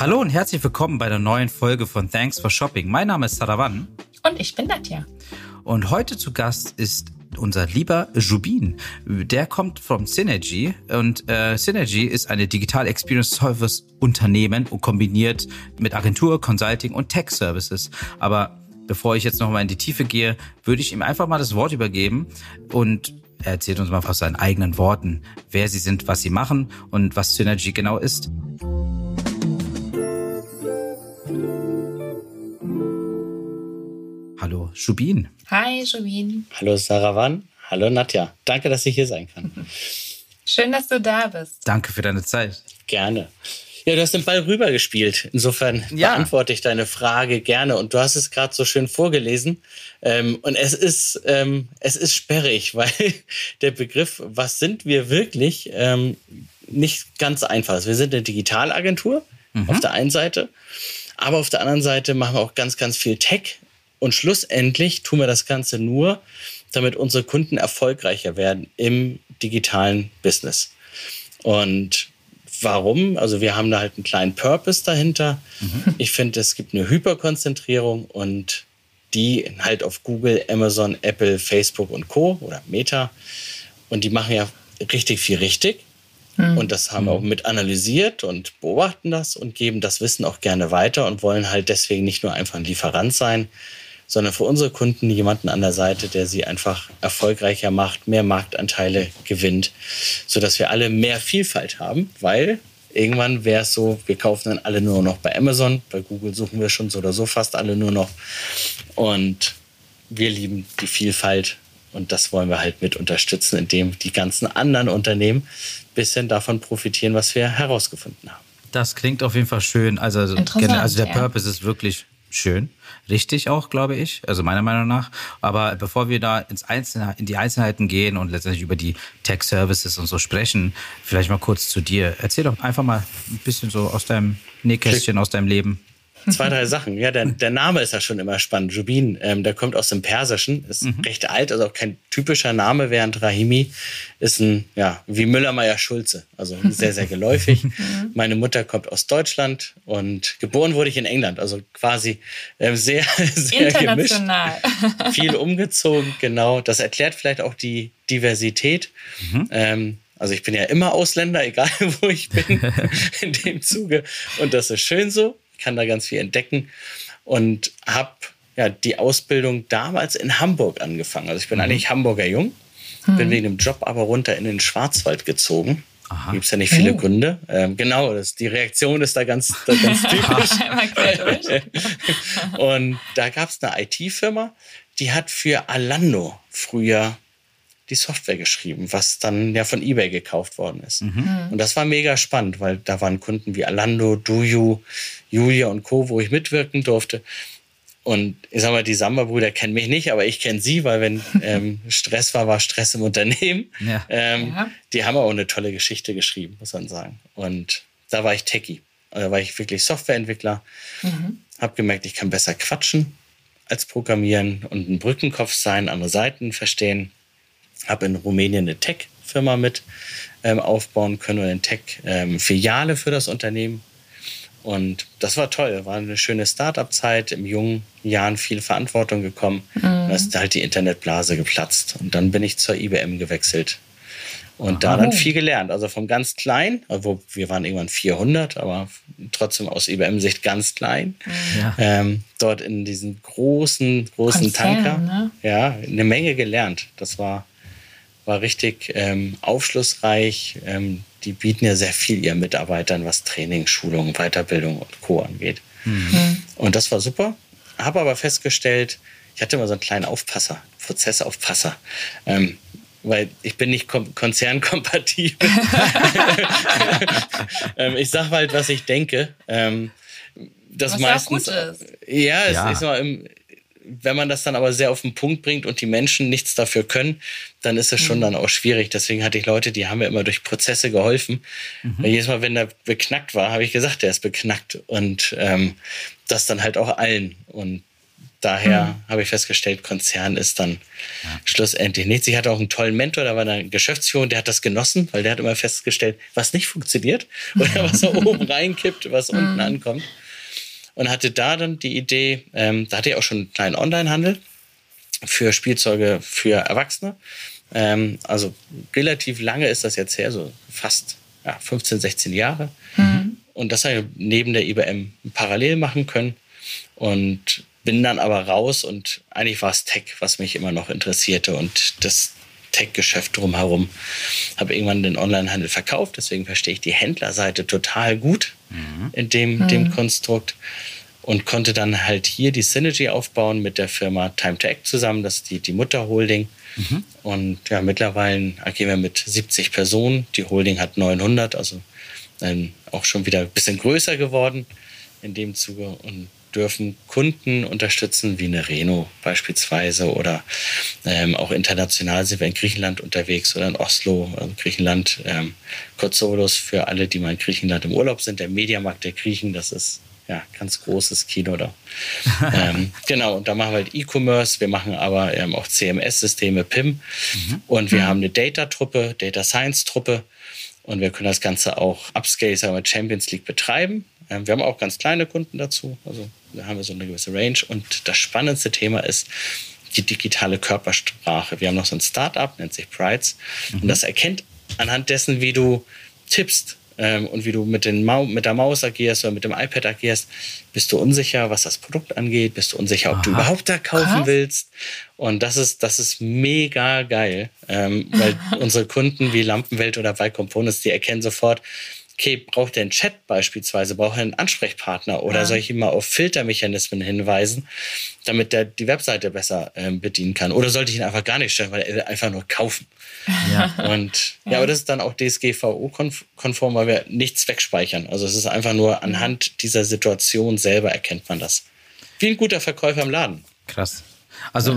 Hallo und herzlich willkommen bei der neuen Folge von Thanks for Shopping. Mein Name ist Saravan. Und ich bin Nadja. Und heute zu Gast ist unser lieber Jubin. Der kommt vom Synergy und äh, Synergy ist eine Digital Experience Service Unternehmen und kombiniert mit Agentur, Consulting und Tech Services. Aber bevor ich jetzt nochmal in die Tiefe gehe, würde ich ihm einfach mal das Wort übergeben und er erzählt uns mal aus seinen eigenen Worten, wer sie sind, was sie machen und was Synergy genau ist. Hallo, Schubin. Hi, Schubin. Hallo, Saravan. Hallo, Nadja. Danke, dass ich hier sein kann. Schön, dass du da bist. Danke für deine Zeit. Gerne. Ja, du hast den Ball rübergespielt. Insofern ja. beantworte ich deine Frage gerne. Und du hast es gerade so schön vorgelesen. Ähm, und es ist, ähm, es ist sperrig, weil der Begriff, was sind wir wirklich, ähm, nicht ganz einfach ist. Wir sind eine Digitalagentur mhm. auf der einen Seite, aber auf der anderen Seite machen wir auch ganz, ganz viel Tech. Und schlussendlich tun wir das Ganze nur, damit unsere Kunden erfolgreicher werden im digitalen Business. Und warum? Also wir haben da halt einen kleinen Purpose dahinter. Mhm. Ich finde, es gibt eine Hyperkonzentrierung und die halt auf Google, Amazon, Apple, Facebook und Co. oder Meta. Und die machen ja richtig viel richtig. Mhm. Und das haben wir auch mit analysiert und beobachten das und geben das Wissen auch gerne weiter und wollen halt deswegen nicht nur einfach ein Lieferant sein, sondern für unsere Kunden jemanden an der Seite, der sie einfach erfolgreicher macht, mehr Marktanteile gewinnt, sodass wir alle mehr Vielfalt haben, weil irgendwann wäre es so, wir kaufen dann alle nur noch bei Amazon, bei Google suchen wir schon so oder so fast alle nur noch und wir lieben die Vielfalt und das wollen wir halt mit unterstützen, indem die ganzen anderen Unternehmen ein bisschen davon profitieren, was wir herausgefunden haben. Das klingt auf jeden Fall schön. Also, also der ja. Purpose ist wirklich schön, richtig auch, glaube ich, also meiner Meinung nach. Aber bevor wir da ins Einzelne, in die Einzelheiten gehen und letztendlich über die Tech Services und so sprechen, vielleicht mal kurz zu dir. Erzähl doch einfach mal ein bisschen so aus deinem Nähkästchen, aus deinem Leben. Zwei, drei Sachen. Ja, der, der Name ist ja schon immer spannend. Jubin, ähm, der kommt aus dem Persischen, ist mhm. recht alt, also auch kein typischer Name, während Rahimi ist ein, ja, wie Müller-Meyer-Schulze, also sehr, sehr geläufig. Meine Mutter kommt aus Deutschland und geboren wurde ich in England, also quasi äh, sehr, sehr International. gemischt. Viel umgezogen, genau. Das erklärt vielleicht auch die Diversität. Mhm. Ähm, also ich bin ja immer Ausländer, egal wo ich bin, in dem Zuge. Und das ist schön so kann da ganz viel entdecken und habe ja die Ausbildung damals in Hamburg angefangen. Also ich bin mhm. eigentlich Hamburger Jung, mhm. bin wegen dem Job aber runter in den Schwarzwald gezogen. Gibt es ja nicht viele oh. Gründe. Ähm, genau, das, die Reaktion ist da ganz, da ganz typisch. und da gab es eine IT-Firma, die hat für Alando früher die Software geschrieben, was dann ja von eBay gekauft worden ist. Mhm. Und das war mega spannend, weil da waren Kunden wie Alando, Duyu, Julia und Co., wo ich mitwirken durfte. Und ich sag mal, die Samba-Brüder kennen mich nicht, aber ich kenne sie, weil wenn ähm, Stress war, war Stress im Unternehmen. Ja. Ähm, ja. Die haben auch eine tolle Geschichte geschrieben, muss man sagen. Und da war ich Techie. Da war ich wirklich Softwareentwickler. Mhm. Hab gemerkt, ich kann besser quatschen als programmieren und ein Brückenkopf sein, andere Seiten verstehen habe in Rumänien eine Tech-Firma mit ähm, aufbauen können oder eine Tech-Filiale ähm, für das Unternehmen. Und das war toll, war eine schöne Start-up-Zeit, im jungen Jahren viel Verantwortung gekommen. Mhm. Da ist halt die Internetblase geplatzt. Und dann bin ich zur IBM gewechselt und da dann viel gelernt. Also vom ganz klein, also wir waren irgendwann 400, aber trotzdem aus IBM-Sicht ganz klein. Ja. Ähm, dort in diesen großen, großen Konzern, Tanker. Ne? Ja, eine Menge gelernt. Das war war richtig ähm, aufschlussreich. Ähm, die bieten ja sehr viel ihren Mitarbeitern, was Training, Schulung, Weiterbildung und Co. angeht. Mhm. Und das war super. Habe aber festgestellt, ich hatte immer so einen kleinen Aufpasser, Prozessaufpasser. Ähm, weil ich bin nicht konzernkompatibel. ähm, ich sage halt, was ich denke. Ähm, das was meistens, auch gut ist. Ja, es ja. ist mal im, wenn man das dann aber sehr auf den Punkt bringt und die Menschen nichts dafür können, dann ist es schon mhm. dann auch schwierig. Deswegen hatte ich Leute, die haben mir immer durch Prozesse geholfen. Mhm. Jedes Mal, wenn der beknackt war, habe ich gesagt, der ist beknackt. Und ähm, das dann halt auch allen. Und daher mhm. habe ich festgestellt, Konzern ist dann ja. schlussendlich nichts. Ich hatte auch einen tollen Mentor, da war eine Geschäftsführung, der hat das genossen, weil der hat immer festgestellt, was nicht funktioniert oder was da oben reinkippt, was unten mhm. ankommt. Und hatte da dann die Idee, ähm, da hatte ich auch schon einen kleinen Online-Handel für Spielzeuge für Erwachsene. Ähm, also relativ lange ist das jetzt her, so fast ja, 15, 16 Jahre. Mhm. Und das habe ich neben der IBM parallel machen können. Und bin dann aber raus und eigentlich war es Tech, was mich immer noch interessierte und das Tech-Geschäft drumherum. Habe irgendwann den Onlinehandel verkauft, deswegen verstehe ich die Händlerseite total gut mhm. in dem, mhm. dem Konstrukt und konnte dann halt hier die Synergy aufbauen mit der Firma Time to Act zusammen, das ist die, die Mutterholding. Mhm. Und ja, mittlerweile agieren wir mit 70 Personen. Die Holding hat 900, also ähm, auch schon wieder ein bisschen größer geworden in dem Zuge. Und dürfen Kunden unterstützen, wie eine Renault beispielsweise oder ähm, auch international sind wir in Griechenland unterwegs oder in Oslo, also Griechenland. Ähm, Kotsolos für alle, die mal in Griechenland im Urlaub sind, der Mediamarkt der Griechen, das ist ja ganz großes Kino da. ähm, genau, und da machen wir halt E-Commerce, wir machen aber ähm, auch CMS-Systeme, PIM mhm. und wir mhm. haben eine Data-Truppe, Data Science-Truppe und wir können das Ganze auch Upscale, sagen wir Champions League betreiben. Ähm, wir haben auch ganz kleine Kunden dazu, also da haben wir so eine gewisse Range. Und das spannendste Thema ist die digitale Körpersprache. Wir haben noch so ein Startup, nennt sich Prides. Mhm. Und das erkennt anhand dessen, wie du tippst ähm, und wie du mit, mit der Maus agierst oder mit dem iPad agierst, bist du unsicher, was das Produkt angeht, bist du unsicher, ob Aha. du überhaupt da kaufen Krass. willst. Und das ist, das ist mega geil, ähm, weil unsere Kunden wie Lampenwelt oder bei Components, die erkennen sofort, okay, braucht er einen Chat beispielsweise, braucht er einen Ansprechpartner oder ja. soll ich ihm mal auf Filtermechanismen hinweisen, damit er die Webseite besser äh, bedienen kann? Oder sollte ich ihn einfach gar nicht stellen, weil er will einfach nur kaufen? Ja. Und ja, ja aber das ist dann auch DSGVO-konform, weil wir nichts wegspeichern. Also es ist einfach nur anhand dieser Situation selber erkennt man das. Wie ein guter Verkäufer im Laden. Krass. Also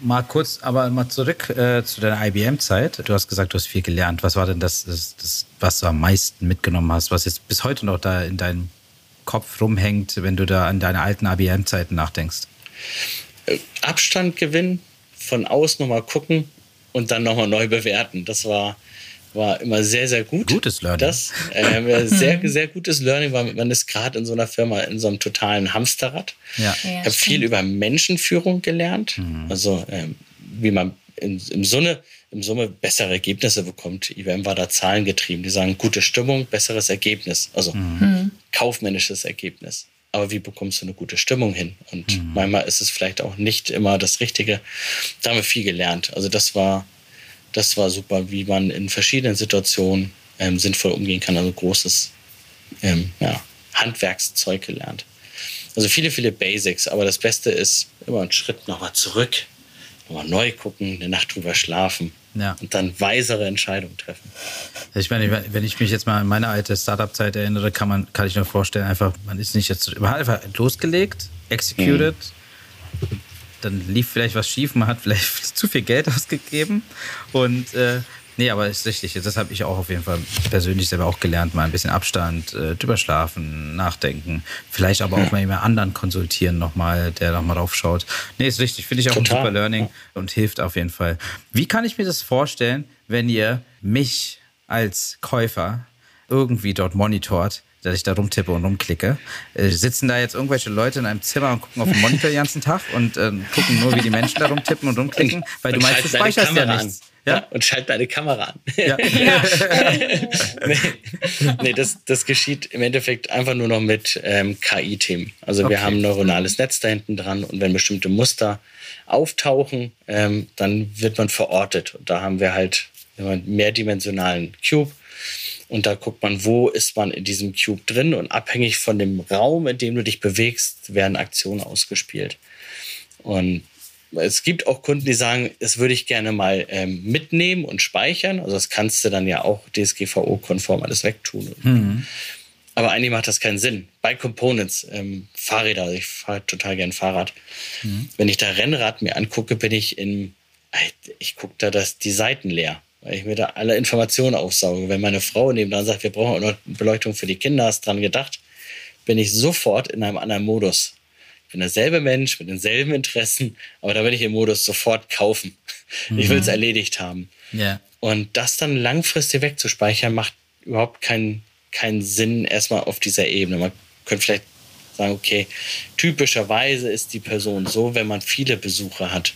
mal kurz, aber mal zurück äh, zu deiner IBM-Zeit. Du hast gesagt, du hast viel gelernt. Was war denn das, das, das, was du am meisten mitgenommen hast, was jetzt bis heute noch da in deinem Kopf rumhängt, wenn du da an deine alten IBM-Zeiten nachdenkst? Äh, Abstand gewinnen, von außen nochmal gucken und dann nochmal neu bewerten. Das war war immer sehr, sehr gut. Gutes Learning. Das, äh, sehr, sehr gutes Learning, weil man ist gerade in so einer Firma in so einem totalen Hamsterrad. Ja. ja ich habe viel über Menschenführung gelernt, mhm. also ähm, wie man in, im, Summe, im Summe bessere Ergebnisse bekommt. IBM war da zahlengetrieben. Die sagen, gute Stimmung, besseres Ergebnis, also mhm. mhm. kaufmännisches Ergebnis. Aber wie bekommst du eine gute Stimmung hin? Und mhm. manchmal ist es vielleicht auch nicht immer das Richtige. Da haben wir viel gelernt. Also das war das war super, wie man in verschiedenen Situationen ähm, sinnvoll umgehen kann. Also großes ähm, ja, Handwerkszeug gelernt. Also viele, viele Basics, aber das Beste ist immer einen Schritt nochmal zurück, nochmal neu gucken, eine Nacht drüber schlafen ja. und dann weisere Entscheidungen treffen. Ich meine, wenn ich mich jetzt mal an meine alte Startup-Zeit erinnere, kann, man, kann ich mir vorstellen, einfach, man ist nicht jetzt, man hat einfach losgelegt, executed, mhm dann lief vielleicht was schief, man hat vielleicht zu viel Geld ausgegeben. Und äh, nee, aber ist richtig. Das habe ich auch auf jeden Fall persönlich selber auch gelernt, mal ein bisschen Abstand, äh, drüber schlafen, nachdenken. Vielleicht aber auch mal jemand anderen konsultieren nochmal, der nochmal drauf schaut. Nee, ist richtig. Finde ich auch Total. ein super Learning und hilft auf jeden Fall. Wie kann ich mir das vorstellen, wenn ihr mich als Käufer irgendwie dort monitort? Dass ich da rumtippe und rumklicke. Äh, sitzen da jetzt irgendwelche Leute in einem Zimmer und gucken auf den Monitor den ganzen Tag und äh, gucken nur, wie die Menschen da rumtippen und rumklicken, weil du meinst, du speicherst ja nichts. Ja? ja? und schalt deine Kamera an. Ja. ja. nee, nee das, das geschieht im Endeffekt einfach nur noch mit ähm, KI-Themen. Also okay. wir haben ein neuronales Netz da hinten dran und wenn bestimmte Muster auftauchen, ähm, dann wird man verortet. Und da haben wir halt einen mehrdimensionalen Cube und da guckt man, wo ist man in diesem Cube drin und abhängig von dem Raum, in dem du dich bewegst, werden Aktionen ausgespielt. Und es gibt auch Kunden, die sagen, das würde ich gerne mal ähm, mitnehmen und speichern. Also das kannst du dann ja auch DSGVO-konform alles wegtun. Mhm. Aber eigentlich macht das keinen Sinn. Bei Components, ähm, Fahrräder, also ich fahre total gern Fahrrad. Mhm. Wenn ich da Rennrad mir angucke, bin ich in, ich gucke da das, die Seiten leer weil ich mir da alle Informationen aufsauge. Wenn meine Frau nebenan sagt, wir brauchen auch noch Beleuchtung für die Kinder, hast dran gedacht, bin ich sofort in einem anderen Modus. bin derselbe Mensch mit denselben Interessen, aber da bin ich im Modus sofort kaufen. Mhm. Ich will es erledigt haben. Ja. Und das dann langfristig wegzuspeichern, macht überhaupt keinen, keinen Sinn erstmal auf dieser Ebene. Man könnte vielleicht sagen, okay, typischerweise ist die Person so, wenn man viele Besucher hat.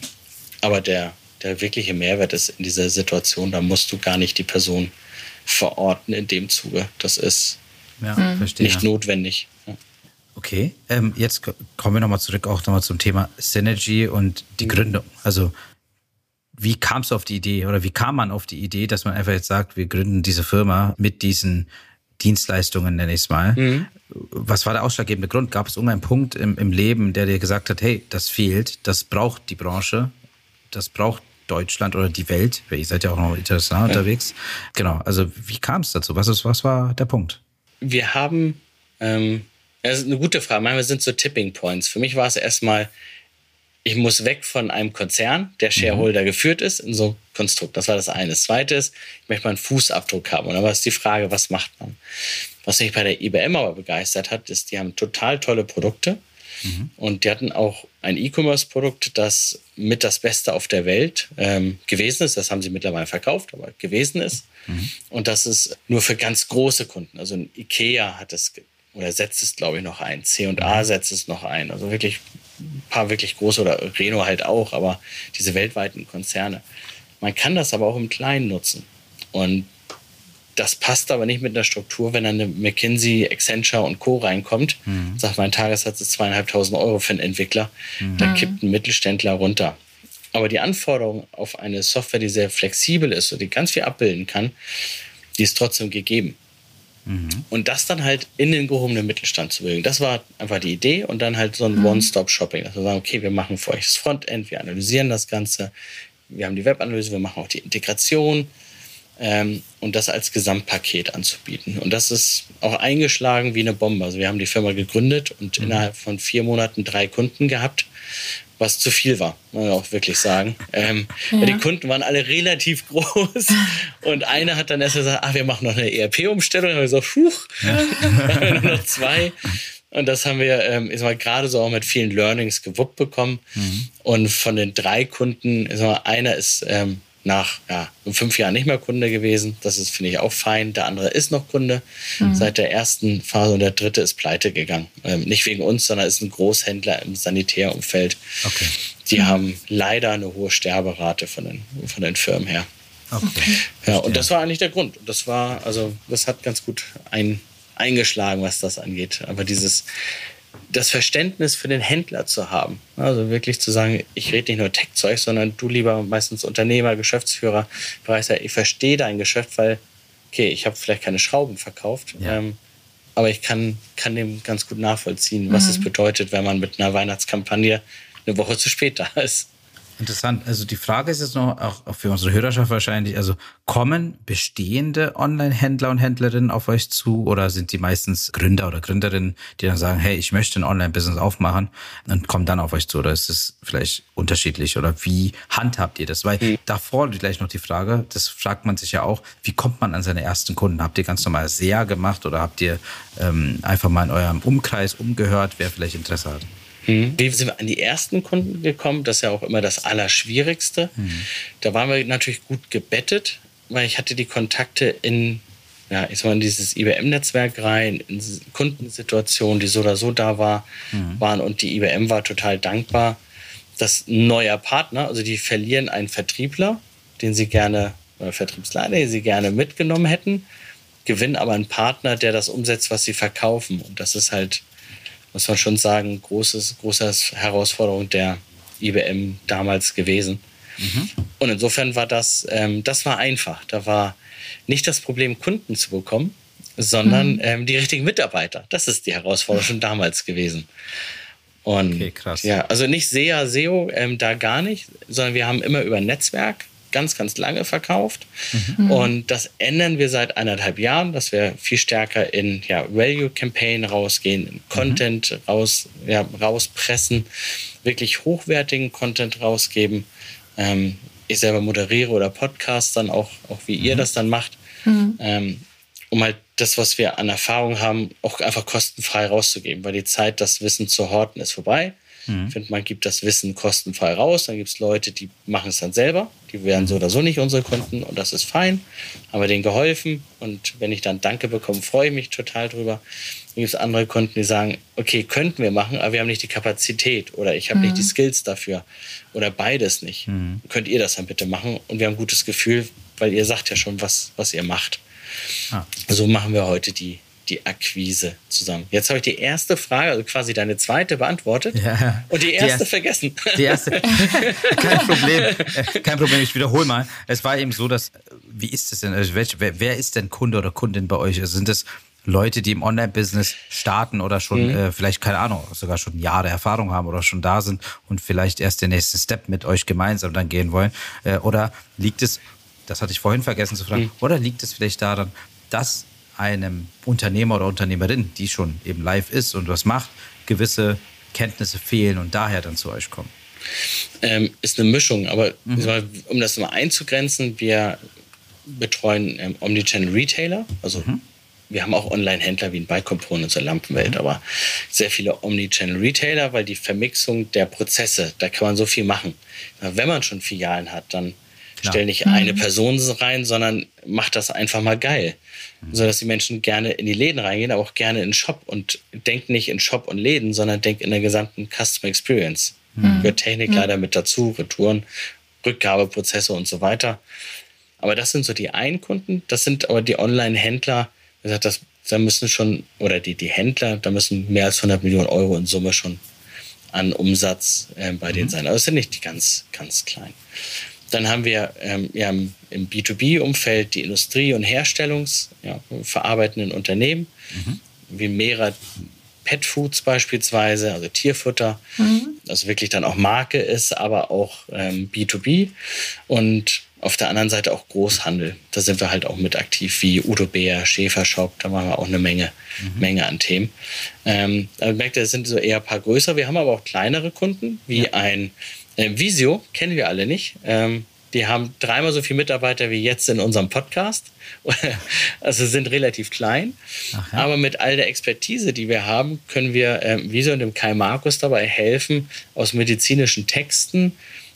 Aber der, der wirkliche Mehrwert ist in dieser Situation, da musst du gar nicht die Person verorten in dem Zuge. Das ist ja, mhm. nicht notwendig. Ja. Okay, ähm, jetzt kommen wir nochmal zurück auch nochmal zum Thema Synergy und die mhm. Gründung. Also wie kam es auf die Idee oder wie kam man auf die Idee, dass man einfach jetzt sagt, wir gründen diese Firma mit diesen Dienstleistungen, nenne ich es mal. Mhm. Was war der ausschlaggebende Grund? Gab es irgendeinen Punkt im, im Leben, der dir gesagt hat, hey, das fehlt, das braucht die Branche, das braucht Deutschland oder die Welt, weil ihr seid ja auch noch international ja. unterwegs. Genau, also wie kam es dazu? Was, ist, was war der Punkt? Wir haben, ähm, das ist eine gute Frage, manchmal sind so Tipping Points. Für mich war es erstmal, ich muss weg von einem Konzern, der mhm. Shareholder mhm. geführt ist, in so ein Konstrukt. Das war das eine. Das zweite ist, ich möchte mal einen Fußabdruck haben. Und dann war es die Frage, was macht man? Was mich bei der IBM aber begeistert hat, ist, die haben total tolle Produkte. Mhm. Und die hatten auch ein E-Commerce-Produkt, das mit das Beste auf der Welt ähm, gewesen ist. Das haben sie mittlerweile verkauft, aber gewesen ist. Mhm. Und das ist nur für ganz große Kunden. Also ein IKEA hat es oder setzt es, glaube ich, noch ein. C&A mhm. setzt es noch ein. Also wirklich ein paar wirklich große oder Reno halt auch, aber diese weltweiten Konzerne. Man kann das aber auch im Kleinen nutzen. Und das passt aber nicht mit einer Struktur, wenn dann eine McKinsey, Accenture und Co. reinkommt, mhm. sagt, mein Tagessatz ist zweieinhalbtausend Euro für einen Entwickler, mhm. dann kippt ein Mittelständler runter. Aber die Anforderung auf eine Software, die sehr flexibel ist und die ganz viel abbilden kann, die ist trotzdem gegeben. Mhm. Und das dann halt in den gehobenen Mittelstand zu bringen. Das war einfach die Idee und dann halt so ein mhm. One-Stop-Shopping. Dass wir sagen, okay, wir machen für euch das Frontend, wir analysieren das Ganze, wir haben die Webanalyse, wir machen auch die Integration ähm, und das als Gesamtpaket anzubieten. Und das ist auch eingeschlagen wie eine Bombe. Also wir haben die Firma gegründet und mhm. innerhalb von vier Monaten drei Kunden gehabt was zu viel war, muss man auch wirklich sagen. Ähm, ja. Die Kunden waren alle relativ groß und einer hat dann erst gesagt, ach, wir machen noch eine ERP-Umstellung. Dann haben wir gesagt, huch, ja. nur noch zwei. Und das haben wir ähm, ist mal gerade so auch mit vielen Learnings gewuppt bekommen. Mhm. Und von den drei Kunden, ist mal, einer ist ähm, nach ja, fünf Jahren nicht mehr Kunde gewesen. Das ist, finde ich, auch fein. Der andere ist noch Kunde mhm. seit der ersten Phase und der dritte ist pleite gegangen. Ähm, nicht wegen uns, sondern ist ein Großhändler im Sanitärumfeld. Okay. Die mhm. haben leider eine hohe Sterberate von den, von den Firmen her. Okay. Ja, und das war eigentlich der Grund. Das war, also, das hat ganz gut ein, eingeschlagen, was das angeht. Aber dieses, das Verständnis für den Händler zu haben. Also wirklich zu sagen, ich rede nicht nur Tech-Zeug, sondern du lieber meistens Unternehmer, Geschäftsführer, Bereichsleiter, ich verstehe dein Geschäft, weil, okay, ich habe vielleicht keine Schrauben verkauft, ja. ähm, aber ich kann, kann dem ganz gut nachvollziehen, was mhm. es bedeutet, wenn man mit einer Weihnachtskampagne eine Woche zu spät da ist. Interessant. Also die Frage ist jetzt noch auch für unsere Hörerschaft wahrscheinlich, also kommen bestehende Online-Händler und Händlerinnen auf euch zu oder sind die meistens Gründer oder Gründerinnen, die dann sagen, hey, ich möchte ein Online-Business aufmachen und kommen dann auf euch zu oder ist es vielleicht unterschiedlich oder wie handhabt ihr das? Weil mhm. davor gleich noch die Frage, das fragt man sich ja auch, wie kommt man an seine ersten Kunden? Habt ihr ganz normal SEA gemacht oder habt ihr ähm, einfach mal in eurem Umkreis umgehört, wer vielleicht Interesse hat? Mhm. Wie sind wir an die ersten Kunden gekommen? Das ist ja auch immer das Allerschwierigste. Mhm. Da waren wir natürlich gut gebettet, weil ich hatte die Kontakte in, ja, ich sag mal, in dieses IBM-Netzwerk rein, in Kundensituationen, die so oder so da war, mhm. waren und die IBM war total dankbar, dass ein neuer Partner, also die verlieren einen Vertriebler, den sie gerne, oder Vertriebsleiter, den sie gerne mitgenommen hätten, gewinnen aber einen Partner, der das umsetzt, was sie verkaufen. Und das ist halt muss man schon sagen, großes, große Herausforderung der IBM damals gewesen. Mhm. Und insofern war das, ähm, das war einfach. Da war nicht das Problem, Kunden zu bekommen, sondern mhm. ähm, die richtigen Mitarbeiter. Das ist die Herausforderung schon damals gewesen. Und okay, krass. Ja, also nicht SEA, SEO, ähm, da gar nicht, sondern wir haben immer über Netzwerk ganz, ganz lange verkauft. Mhm. Und das ändern wir seit anderthalb Jahren, dass wir viel stärker in ja, Value Campaign rausgehen, in Content mhm. raus, ja, rauspressen, wirklich hochwertigen Content rausgeben. Ähm, ich selber moderiere oder Podcast dann auch, auch wie mhm. ihr das dann macht, mhm. ähm, um halt das, was wir an Erfahrung haben, auch einfach kostenfrei rauszugeben, weil die Zeit, das Wissen zu horten, ist vorbei. Mhm. Ich finde, man gibt das Wissen kostenfrei raus. Dann gibt es Leute, die machen es dann selber. Die werden so oder so nicht unsere Kunden und das ist fein. Haben wir denen geholfen und wenn ich dann Danke bekomme, freue ich mich total drüber. Dann gibt es andere Kunden, die sagen, okay, könnten wir machen, aber wir haben nicht die Kapazität oder ich habe mhm. nicht die Skills dafür oder beides nicht. Mhm. Könnt ihr das dann bitte machen? Und wir haben ein gutes Gefühl, weil ihr sagt ja schon, was, was ihr macht. Ah. So machen wir heute die, die Akquise zusammen. Jetzt habe ich die erste Frage, also quasi deine zweite beantwortet ja. und die erste, die erste vergessen. Die erste, kein Problem, kein Problem. Ich wiederhole mal. Es war eben so, dass wie ist es denn? Also wer, wer, ist denn Kunde oder Kundin bei euch? Also sind es Leute, die im Online-Business starten oder schon mhm. äh, vielleicht keine Ahnung, sogar schon Jahre Erfahrung haben oder schon da sind und vielleicht erst den nächsten Step mit euch gemeinsam dann gehen wollen? Äh, oder liegt es, das hatte ich vorhin vergessen zu fragen, mhm. oder liegt es vielleicht daran, dass einem Unternehmer oder Unternehmerin, die schon eben live ist und was macht, gewisse Kenntnisse fehlen und daher dann zu euch kommen? Ähm, ist eine Mischung, aber mhm. um das mal einzugrenzen, wir betreuen ähm, Omnichannel Retailer, also mhm. wir haben auch Online-Händler wie ein Bike Components oder Lampenwelt, mhm. aber sehr viele Omnichannel Retailer, weil die Vermixung der Prozesse, da kann man so viel machen. Wenn man schon Filialen hat, dann Klar. Stell nicht eine mhm. Person rein, sondern mach das einfach mal geil. Mhm. Sodass die Menschen gerne in die Läden reingehen, aber auch gerne in den Shop und denk nicht in Shop und Läden, sondern denk in der gesamten Customer Experience. Mhm. Gehört Technik mhm. leider mit dazu, Retouren, Rückgabeprozesse und so weiter. Aber das sind so die einen Kunden, das sind aber die Online-Händler, das, da müssen schon, oder die, die Händler, da müssen mehr als 100 Millionen Euro in Summe schon an Umsatz äh, bei mhm. denen sein. Aber es sind nicht die ganz, ganz kleinen. Dann haben wir ähm, ja, im B2B-Umfeld die Industrie- und Herstellungsverarbeitenden ja, Unternehmen, mhm. wie Mera Pet Foods beispielsweise, also Tierfutter, mhm. also wirklich dann auch Marke ist, aber auch ähm, B2B. Und auf der anderen Seite auch Großhandel. Da sind wir halt auch mit aktiv, wie Udo Bär, Schäfershop, da machen wir auch eine Menge, mhm. Menge an Themen. Ähm, da merkt ihr, es sind so eher ein paar größere. Wir haben aber auch kleinere Kunden, wie ja. ein Visio kennen wir alle nicht. Ähm, die haben dreimal so viele Mitarbeiter wie jetzt in unserem Podcast. also sind relativ klein. Ja. Aber mit all der Expertise, die wir haben, können wir ähm, Visio und dem Kai Markus dabei helfen, aus medizinischen Texten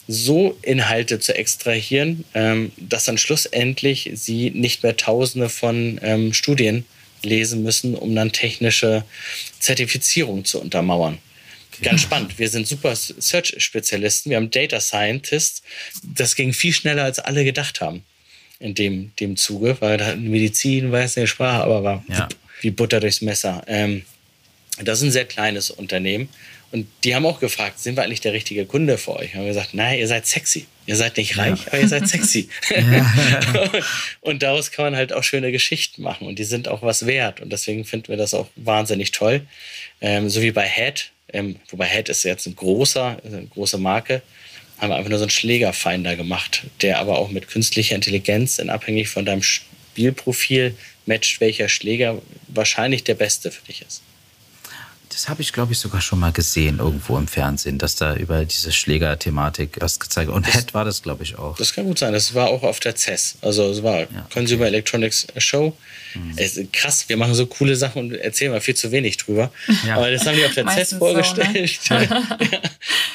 so Inhalte zu extrahieren, ähm, dass dann schlussendlich sie nicht mehr Tausende von ähm, Studien lesen müssen, um dann technische Zertifizierung zu untermauern. Ganz spannend. Wir sind super Search-Spezialisten. Wir haben Data Scientists. Das ging viel schneller, als alle gedacht haben in dem, dem Zuge, weil da Medizin jetzt eine Sprache, aber war ja. wie Butter durchs Messer. Ähm, das ist ein sehr kleines Unternehmen. Und die haben auch gefragt, sind wir eigentlich der richtige Kunde für euch? Und haben gesagt, nein, ihr seid sexy. Ihr seid nicht reich, ja. aber ihr seid sexy. und, und daraus kann man halt auch schöne Geschichten machen. Und die sind auch was wert. Und deswegen finden wir das auch wahnsinnig toll. Ähm, so wie bei Head, ähm, wobei Head ist jetzt ein großer, eine große Marke, haben wir einfach nur so einen Schlägerfinder gemacht, der aber auch mit künstlicher Intelligenz, in abhängig von deinem Spielprofil, matcht, welcher Schläger wahrscheinlich der beste für dich ist. Das habe ich, glaube ich, sogar schon mal gesehen irgendwo im Fernsehen, dass da über diese Schläger-Thematik was gezeigt wird. Und Head war das, glaube ich, auch. Das kann gut sein. Das war auch auf der CES. Also es war ja, Consumer okay. Electronics Show. Mhm. Es krass, wir machen so coole Sachen und erzählen mal viel zu wenig drüber. Ja. Aber das haben die auf der CES vorgestellt. So, ne?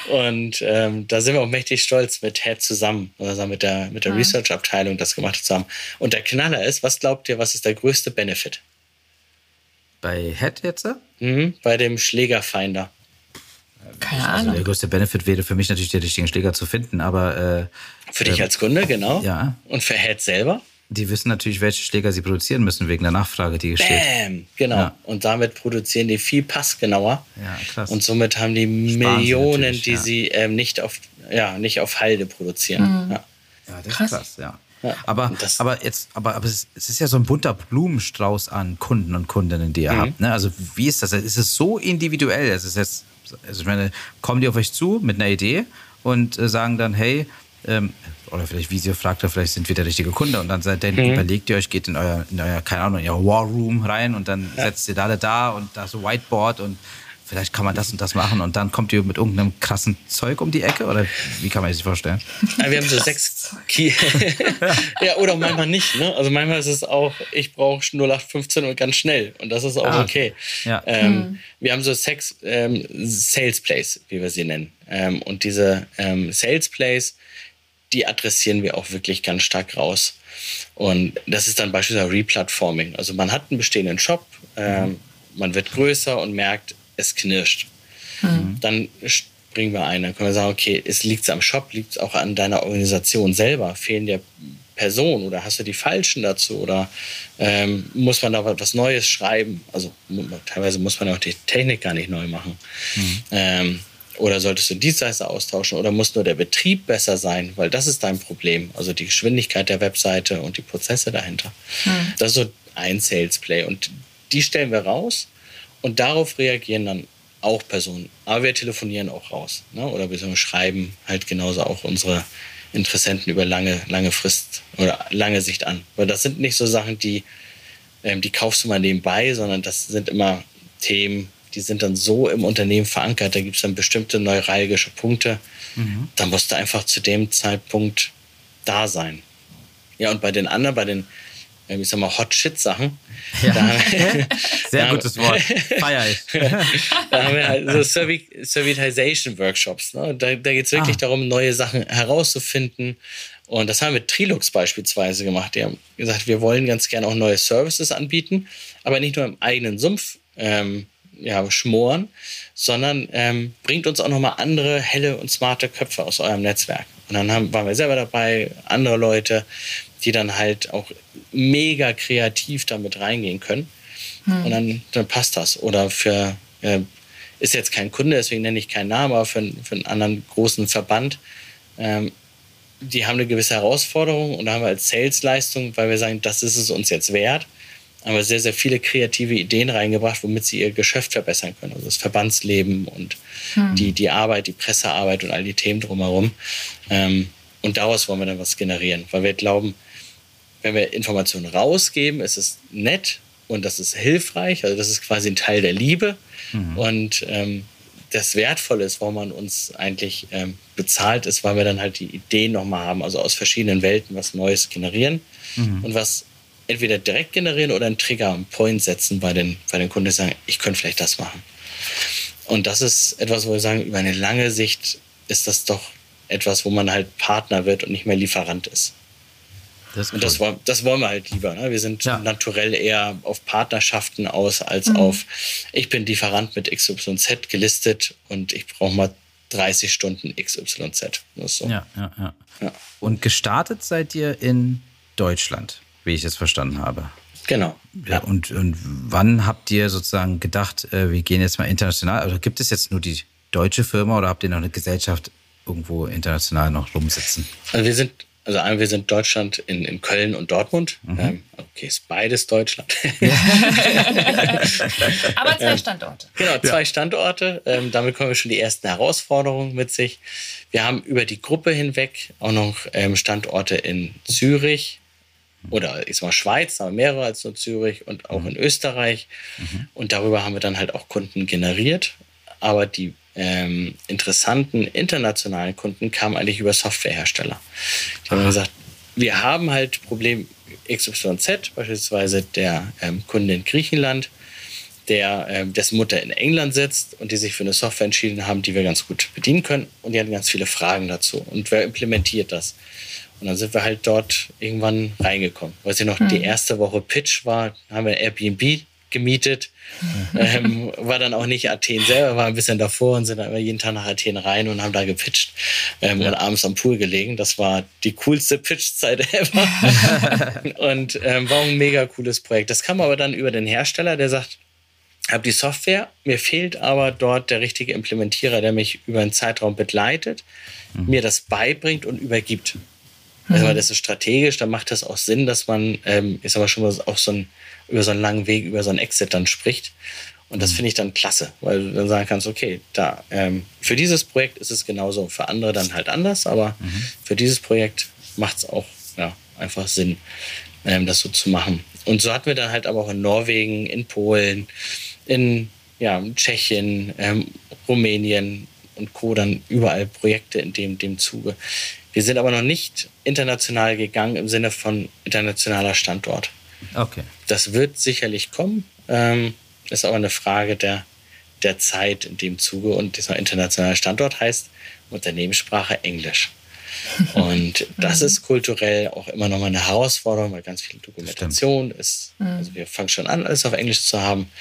und ähm, da sind wir auch mächtig stolz mit Head zusammen, also mit der, mit der ja. Research-Abteilung das gemacht zusammen. Und der Knaller ist, was glaubt ihr, was ist der größte Benefit? Bei Head jetzt? Mhm, bei dem Schlägerfinder. Keine also Ahnung. Der größte Benefit wäre für mich natürlich, den richtigen Schläger zu finden, aber. Äh, für dich äh, als Kunde, genau. Ja. Und für Head selber? Die wissen natürlich, welche Schläger sie produzieren müssen, wegen der Nachfrage, die steht. Bam, genau. Ja. Und damit produzieren die viel passgenauer. Ja, krass. Und somit haben die Sparen Millionen, die ja. sie ähm, nicht, auf, ja, nicht auf Halde produzieren. Mhm. Ja. ja, das krass. ist krass, ja. Ja, aber, aber jetzt, aber, aber es, ist ja so ein bunter Blumenstrauß an Kunden und Kundinnen, die ihr mhm. habt. Ne? Also wie ist das? Ist es so individuell? Es ist jetzt, also ich meine, kommen die auf euch zu mit einer Idee und äh, sagen dann, hey, ähm, oder vielleicht Visio fragt vielleicht sind wir der richtige Kunde und dann, dann mhm. überlegt ihr euch, geht in euer, in euer, keine Ahnung, in euer War Room rein und dann ja. setzt ihr da, da und da so Whiteboard und vielleicht kann man das und das machen und dann kommt ihr mit irgendeinem krassen Zeug um die Ecke oder wie kann man sich das vorstellen? Ja, wir haben so sechs Key. ja, oder manchmal nicht. Ne? Also manchmal ist es auch, ich brauche 0815 und ganz schnell und das ist auch ah, okay. Ja. Ähm, mhm. Wir haben so sechs ähm, Sales Plays, wie wir sie nennen. Ähm, und diese ähm, Sales Plays, die adressieren wir auch wirklich ganz stark raus. Und das ist dann beispielsweise Replatforming. Also man hat einen bestehenden Shop, ähm, man wird größer und merkt, es knirscht. Mhm. Dann springen wir ein, dann können wir sagen, okay, es liegt am Shop, liegt es auch an deiner Organisation selber, fehlen dir Personen oder hast du die falschen dazu oder ähm, muss man da was Neues schreiben? Also teilweise muss man auch die Technik gar nicht neu machen. Mhm. Ähm, oder solltest du Dienstleister austauschen oder muss nur der Betrieb besser sein, weil das ist dein Problem. Also die Geschwindigkeit der Webseite und die Prozesse dahinter. Mhm. Das ist so ein Sales Play und die stellen wir raus und darauf reagieren dann auch Personen. Aber wir telefonieren auch raus ne? oder wir schreiben halt genauso auch unsere Interessenten über lange, lange Frist oder lange Sicht an. Weil das sind nicht so Sachen, die, ähm, die kaufst du mal nebenbei, sondern das sind immer Themen, die sind dann so im Unternehmen verankert, da gibt es dann bestimmte neuralgische Punkte. Mhm. Da musst du einfach zu dem Zeitpunkt da sein. Ja, und bei den anderen, bei den, ich sag mal, Hot Shit Sachen. Ja. Da, Sehr gutes Wort. Feier ich. da haben wir halt so Servi Servitization Workshops. Ne? Da, da geht es wirklich ah. darum, neue Sachen herauszufinden. Und das haben wir mit Trilux beispielsweise gemacht. Die haben gesagt, wir wollen ganz gerne auch neue Services anbieten, aber nicht nur im eigenen Sumpf ähm, ja, schmoren, sondern ähm, bringt uns auch nochmal andere helle und smarte Köpfe aus eurem Netzwerk. Und dann haben, waren wir selber dabei, andere Leute, die dann halt auch mega kreativ damit reingehen können. Hm. Und dann, dann passt das. Oder für, äh, ist jetzt kein Kunde, deswegen nenne ich keinen Namen, aber für, für einen anderen großen Verband, ähm, die haben eine gewisse Herausforderung und da haben wir als Sales-Leistung, weil wir sagen, das ist es uns jetzt wert, haben wir sehr, sehr viele kreative Ideen reingebracht, womit sie ihr Geschäft verbessern können. Also das Verbandsleben und hm. die, die Arbeit, die Pressearbeit und all die Themen drumherum. Ähm, und daraus wollen wir dann was generieren, weil wir glauben, wenn wir Informationen rausgeben, ist es nett und das ist hilfreich. Also das ist quasi ein Teil der Liebe. Mhm. Und ähm, das Wertvolle ist, warum man uns eigentlich ähm, bezahlt, ist, weil wir dann halt die Ideen nochmal haben, also aus verschiedenen Welten was Neues generieren mhm. und was entweder direkt generieren oder einen Trigger, einen Point setzen bei den, bei den Kunden, die sagen, ich könnte vielleicht das machen. Und das ist etwas, wo wir sagen, über eine lange Sicht ist das doch etwas, wo man halt Partner wird und nicht mehr Lieferant ist. Das und das, das, wollen wir halt lieber. Ne? Wir sind ja. naturell eher auf Partnerschaften aus, als mhm. auf, ich bin Lieferant mit XYZ gelistet und ich brauche mal 30 Stunden XYZ. So. Ja, ja, ja, ja. Und gestartet seid ihr in Deutschland, wie ich es verstanden habe. Genau. Ja. Und, und wann habt ihr sozusagen gedacht, äh, wir gehen jetzt mal international? Also gibt es jetzt nur die deutsche Firma oder habt ihr noch eine Gesellschaft irgendwo international noch rumsitzen? Also wir sind also wir sind Deutschland in, in Köln und Dortmund. Mhm. Ähm, okay, ist beides Deutschland. Aber zwei Standorte. Genau, zwei ja. Standorte. Ähm, damit kommen wir schon die ersten Herausforderungen mit sich. Wir haben über die Gruppe hinweg auch noch ähm, Standorte in Zürich oder ich sag mal Schweiz, haben wir mehrere als nur Zürich und auch mhm. in Österreich. Mhm. Und darüber haben wir dann halt auch Kunden generiert. Aber die ähm, interessanten internationalen Kunden kamen eigentlich über Softwarehersteller. Die haben gesagt, wir haben halt Problem XYZ, beispielsweise der ähm, Kunde in Griechenland, der ähm, dessen Mutter in England sitzt und die sich für eine Software entschieden haben, die wir ganz gut bedienen können. Und die hatten ganz viele Fragen dazu. Und wer implementiert das? Und dann sind wir halt dort irgendwann reingekommen. Weil es ja noch hm. die erste Woche Pitch war, haben wir Airbnb gemietet. ähm, war dann auch nicht Athen selber, war ein bisschen davor und sind dann immer jeden Tag nach Athen rein und haben da gepitcht ähm, ja. und abends am Pool gelegen. Das war die coolste Pitchzeit ever. und ähm, war ein mega cooles Projekt. Das kam aber dann über den Hersteller, der sagt, habe die Software, mir fehlt aber dort der richtige Implementierer, der mich über einen Zeitraum begleitet, mhm. mir das beibringt und übergibt. Also, das ist strategisch, da macht das auch Sinn, dass man, ähm, ist aber schon mal auch so ein über so einen langen Weg, über so einen Exit dann spricht. Und das mhm. finde ich dann klasse, weil du dann sagen kannst, okay, da ähm, für dieses Projekt ist es genauso, für andere dann halt anders, aber mhm. für dieses Projekt macht es auch ja, einfach Sinn, ähm, das so zu machen. Und so hatten wir dann halt aber auch in Norwegen, in Polen, in ja, Tschechien, ähm, Rumänien und Co. dann überall Projekte in dem, dem Zuge. Wir sind aber noch nicht international gegangen im Sinne von internationaler Standort. Okay. Das wird sicherlich kommen. Ähm, ist aber eine Frage der, der Zeit in dem Zuge. Und dieser internationale Standort heißt Unternehmenssprache Englisch. Und das ist kulturell auch immer noch mal eine Herausforderung, weil ganz viel Dokumentation Stimmt. ist. Also wir fangen schon an, alles auf Englisch zu haben.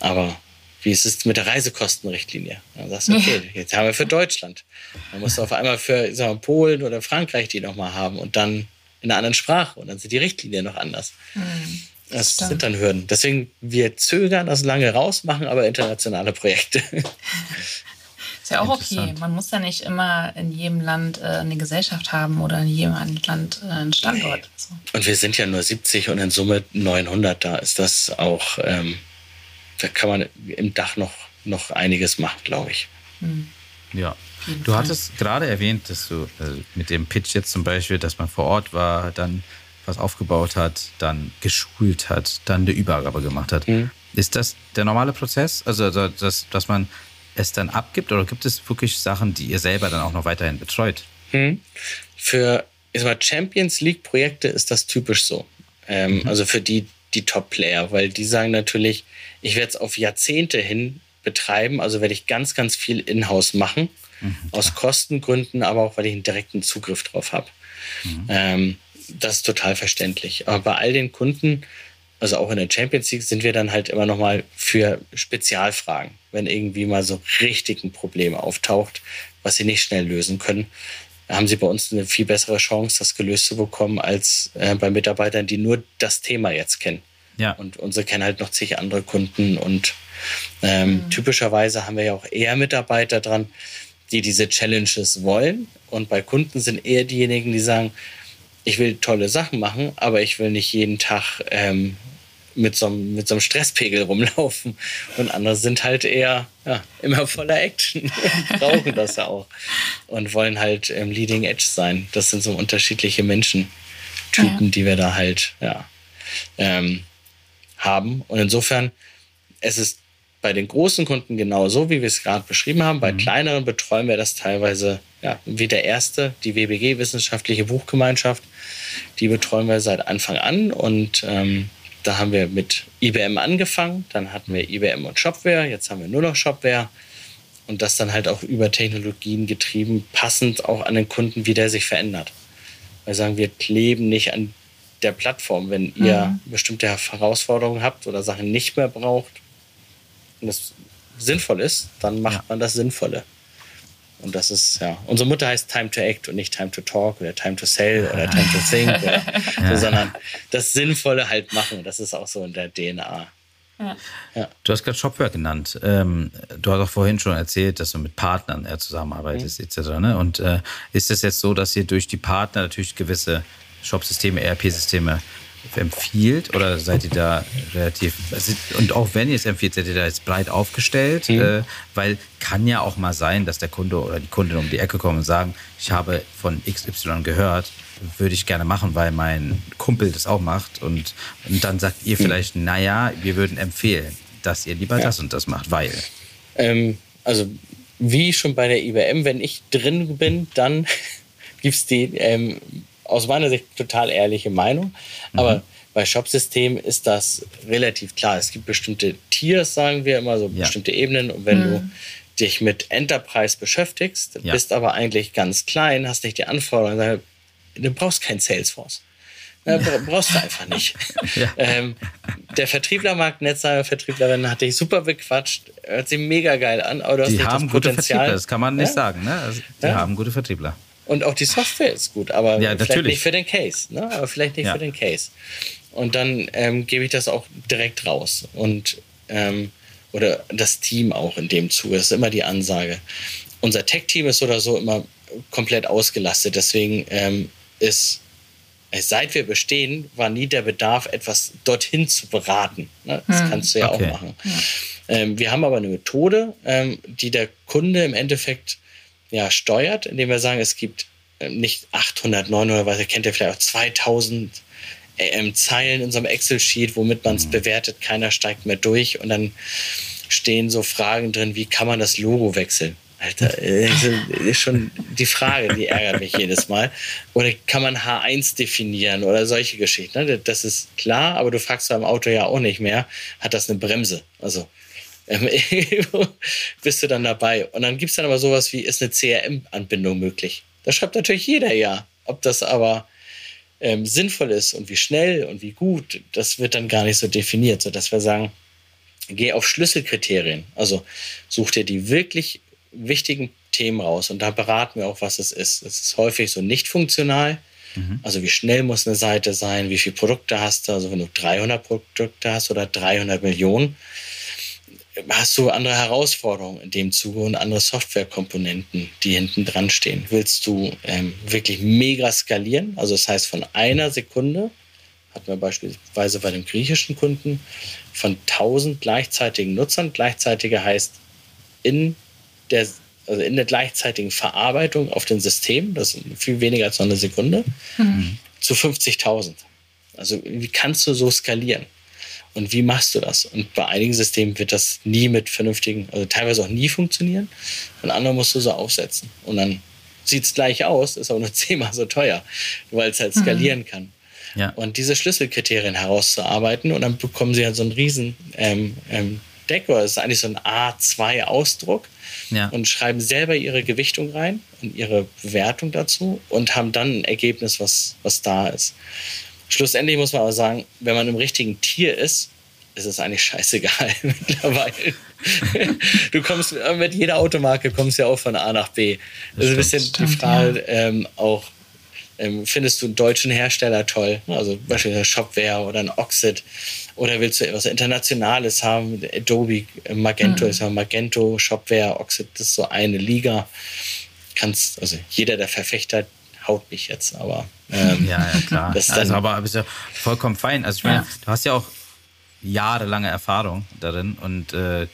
Aber wie ist es mit der Reisekostenrichtlinie? Dann sagst du, okay, jetzt haben wir für Deutschland. Dann musst du auf einmal für sagen wir, Polen oder Frankreich die nochmal haben und dann in einer anderen Sprache und dann sind die Richtlinien noch anders. Mhm. Das Stimmt. sind dann Hürden. Deswegen, wir zögern das lange raus, machen aber internationale Projekte. Ist ja auch okay. Man muss ja nicht immer in jedem Land äh, eine Gesellschaft haben oder in jedem Land äh, einen Standort. Nee. Und wir sind ja nur 70 und in Summe 900. Da ist das auch, ähm, da kann man im Dach noch, noch einiges machen, glaube ich. Hm. Ja. Du hattest gerade erwähnt, dass du äh, mit dem Pitch jetzt zum Beispiel, dass man vor Ort war, dann was aufgebaut hat, dann geschult hat, dann eine Übergabe gemacht hat. Mhm. Ist das der normale Prozess? Also, also, dass, dass man es dann abgibt oder gibt es wirklich Sachen, die ihr selber dann auch noch weiterhin betreut? Mhm. Für ich mal, Champions League-Projekte ist das typisch so. Ähm, mhm. Also für die, die Top-Player, weil die sagen natürlich, ich werde es auf Jahrzehnte hin betreiben, also werde ich ganz, ganz viel in-house machen. Mhm, aus Kostengründen, aber auch weil ich einen direkten Zugriff drauf habe. Mhm. Ähm, das ist total verständlich. Aber bei all den Kunden, also auch in der Champions League, sind wir dann halt immer noch mal für Spezialfragen, wenn irgendwie mal so richtig ein Problem auftaucht, was sie nicht schnell lösen können, haben sie bei uns eine viel bessere Chance, das gelöst zu bekommen, als äh, bei Mitarbeitern, die nur das Thema jetzt kennen. Ja. Und unsere kennen halt noch zig andere Kunden. Und ähm, mhm. typischerweise haben wir ja auch eher Mitarbeiter dran, die diese Challenges wollen. Und bei Kunden sind eher diejenigen, die sagen, ich will tolle Sachen machen, aber ich will nicht jeden Tag ähm, mit, so einem, mit so einem Stresspegel rumlaufen. Und andere sind halt eher ja, immer voller Action und brauchen das ja auch. Und wollen halt im Leading Edge sein. Das sind so unterschiedliche Menschentypen, ja. die wir da halt ja, ähm, haben. Und insofern, es ist bei den großen Kunden genauso, wie wir es gerade beschrieben haben. Bei mhm. kleineren betreuen wir das teilweise ja, wie der erste, die WBG, Wissenschaftliche Buchgemeinschaft. Die betreuen wir seit Anfang an und ähm, da haben wir mit IBM angefangen, dann hatten wir IBM und Shopware, jetzt haben wir nur noch Shopware und das dann halt auch über Technologien getrieben, passend auch an den Kunden, wie der sich verändert. Wir sagen, wir kleben nicht an der Plattform, wenn ihr mhm. bestimmte Herausforderungen habt oder Sachen nicht mehr braucht, und das sinnvoll ist, dann macht ja. man das Sinnvolle. Und das ist, ja, unsere Mutter heißt Time to Act und nicht Time to Talk oder Time to Sell oder Time to Think, oder, ja. sondern das Sinnvolle halt machen. Das ist auch so in der DNA. Ja. Ja. Du hast gerade Shopware genannt. Ähm, du hast auch vorhin schon erzählt, dass du mit Partnern eher zusammenarbeitest, mhm. etc. Ne? Und äh, ist es jetzt so, dass ihr durch die Partner natürlich gewisse Shop-Systeme, ERP-Systeme empfiehlt oder seid ihr da relativ also, und auch wenn ihr es empfiehlt, seid ihr da jetzt breit aufgestellt, mhm. äh, weil kann ja auch mal sein, dass der Kunde oder die Kundin um die Ecke kommen und sagen, ich habe von XY gehört, würde ich gerne machen, weil mein Kumpel das auch macht und, und dann sagt ihr mhm. vielleicht, mhm. naja, wir würden empfehlen, dass ihr lieber ja. das und das macht, weil. Ähm, also wie schon bei der IBM, wenn ich drin bin, dann gibt es die ähm, aus meiner Sicht total ehrliche Meinung. Aber mhm. bei Shopsystem ist das relativ klar. Es gibt bestimmte Tiers, sagen wir immer, so ja. bestimmte Ebenen. Und wenn mhm. du dich mit Enterprise beschäftigst, ja. bist aber eigentlich ganz klein, hast nicht die Anforderungen, du brauchst kein Salesforce. Ja, brauchst du einfach nicht. ja. ähm, der Vertrieblermarkt, Netzwerk, Vertrieblerin hat dich super bequatscht, hört sich mega geil an, aber du hast die haben gute Vertriebler, das kann man nicht ja? sagen. Ne? Also, die haben gute Vertriebler. Und auch die Software ist gut, aber ja, vielleicht nicht für den Case. Ne? Aber vielleicht nicht ja. für den Case. Und dann ähm, gebe ich das auch direkt raus. Und ähm, oder das Team auch in dem Zuge. Das ist immer die Ansage. Unser Tech-Team ist oder so immer komplett ausgelastet. Deswegen ähm, ist, äh, seit wir bestehen, war nie der Bedarf, etwas dorthin zu beraten. Ne? Das hm. kannst du ja okay. auch machen. Ja. Ähm, wir haben aber eine Methode, ähm, die der Kunde im Endeffekt ja, steuert, indem wir sagen, es gibt äh, nicht 800, 900, was ihr kennt ja vielleicht auch 2000 ähm, Zeilen in so einem Excel-Sheet, womit man es mhm. bewertet, keiner steigt mehr durch und dann stehen so Fragen drin, wie kann man das Logo wechseln? Alter, ist schon die Frage, die ärgert mich jedes Mal. Oder kann man H1 definieren oder solche Geschichten? Ne? Das ist klar, aber du fragst beim Auto ja auch nicht mehr, hat das eine Bremse? Also ähm, bist du dann dabei. Und dann gibt es dann aber sowas wie, ist eine CRM-Anbindung möglich? Da schreibt natürlich jeder ja. Ob das aber ähm, sinnvoll ist und wie schnell und wie gut, das wird dann gar nicht so definiert, sodass wir sagen, geh auf Schlüsselkriterien. Also such dir die wirklich wichtigen Themen raus und da beraten wir auch, was es ist. Es ist häufig so nicht funktional. Mhm. Also wie schnell muss eine Seite sein, wie viele Produkte hast du, also wenn du 300 Produkte hast oder 300 Millionen, hast du andere Herausforderungen in dem Zuge und andere Softwarekomponenten, die hinten dran stehen. Willst du ähm, wirklich mega skalieren? Also das heißt von einer Sekunde, hatten wir beispielsweise bei dem griechischen Kunden, von 1000 gleichzeitigen Nutzern. Gleichzeitige heißt in der, also in der gleichzeitigen Verarbeitung auf dem System, das ist viel weniger als eine Sekunde, mhm. zu 50.000. Also wie kannst du so skalieren? Und wie machst du das? Und bei einigen Systemen wird das nie mit vernünftigen, also teilweise auch nie funktionieren. Und andere musst du so aufsetzen. Und dann sieht es gleich aus, ist aber nur zehnmal so teuer, weil es halt mhm. skalieren mhm. kann. Ja. Und diese Schlüsselkriterien herauszuarbeiten und dann bekommen sie halt so einen riesen ähm, ähm, Deck, oder das ist eigentlich so ein A2-Ausdruck ja. und schreiben selber ihre Gewichtung rein und ihre Bewertung dazu und haben dann ein Ergebnis, was, was da ist. Schlussendlich muss man aber sagen, wenn man im richtigen Tier ist, ist es eigentlich scheißegal mittlerweile. du kommst mit jeder Automarke kommst ja auch von A nach B. Das, ist ein bisschen stimmt, die Frage ja. ähm, auch, ähm, findest du einen deutschen Hersteller toll? Also beispielsweise Shopware oder ein Oxid. Oder willst du etwas Internationales haben? Adobe, Magento mhm. ist ja Magento, Shopware, Oxid, das ist so eine Liga. Kannst, also jeder der Verfechter haut mich jetzt, aber. Ähm, ja, ja, klar. Das ist also, aber ist ja vollkommen fein. Also, ich meine, ja. du hast ja auch jahrelange Erfahrung darin und äh,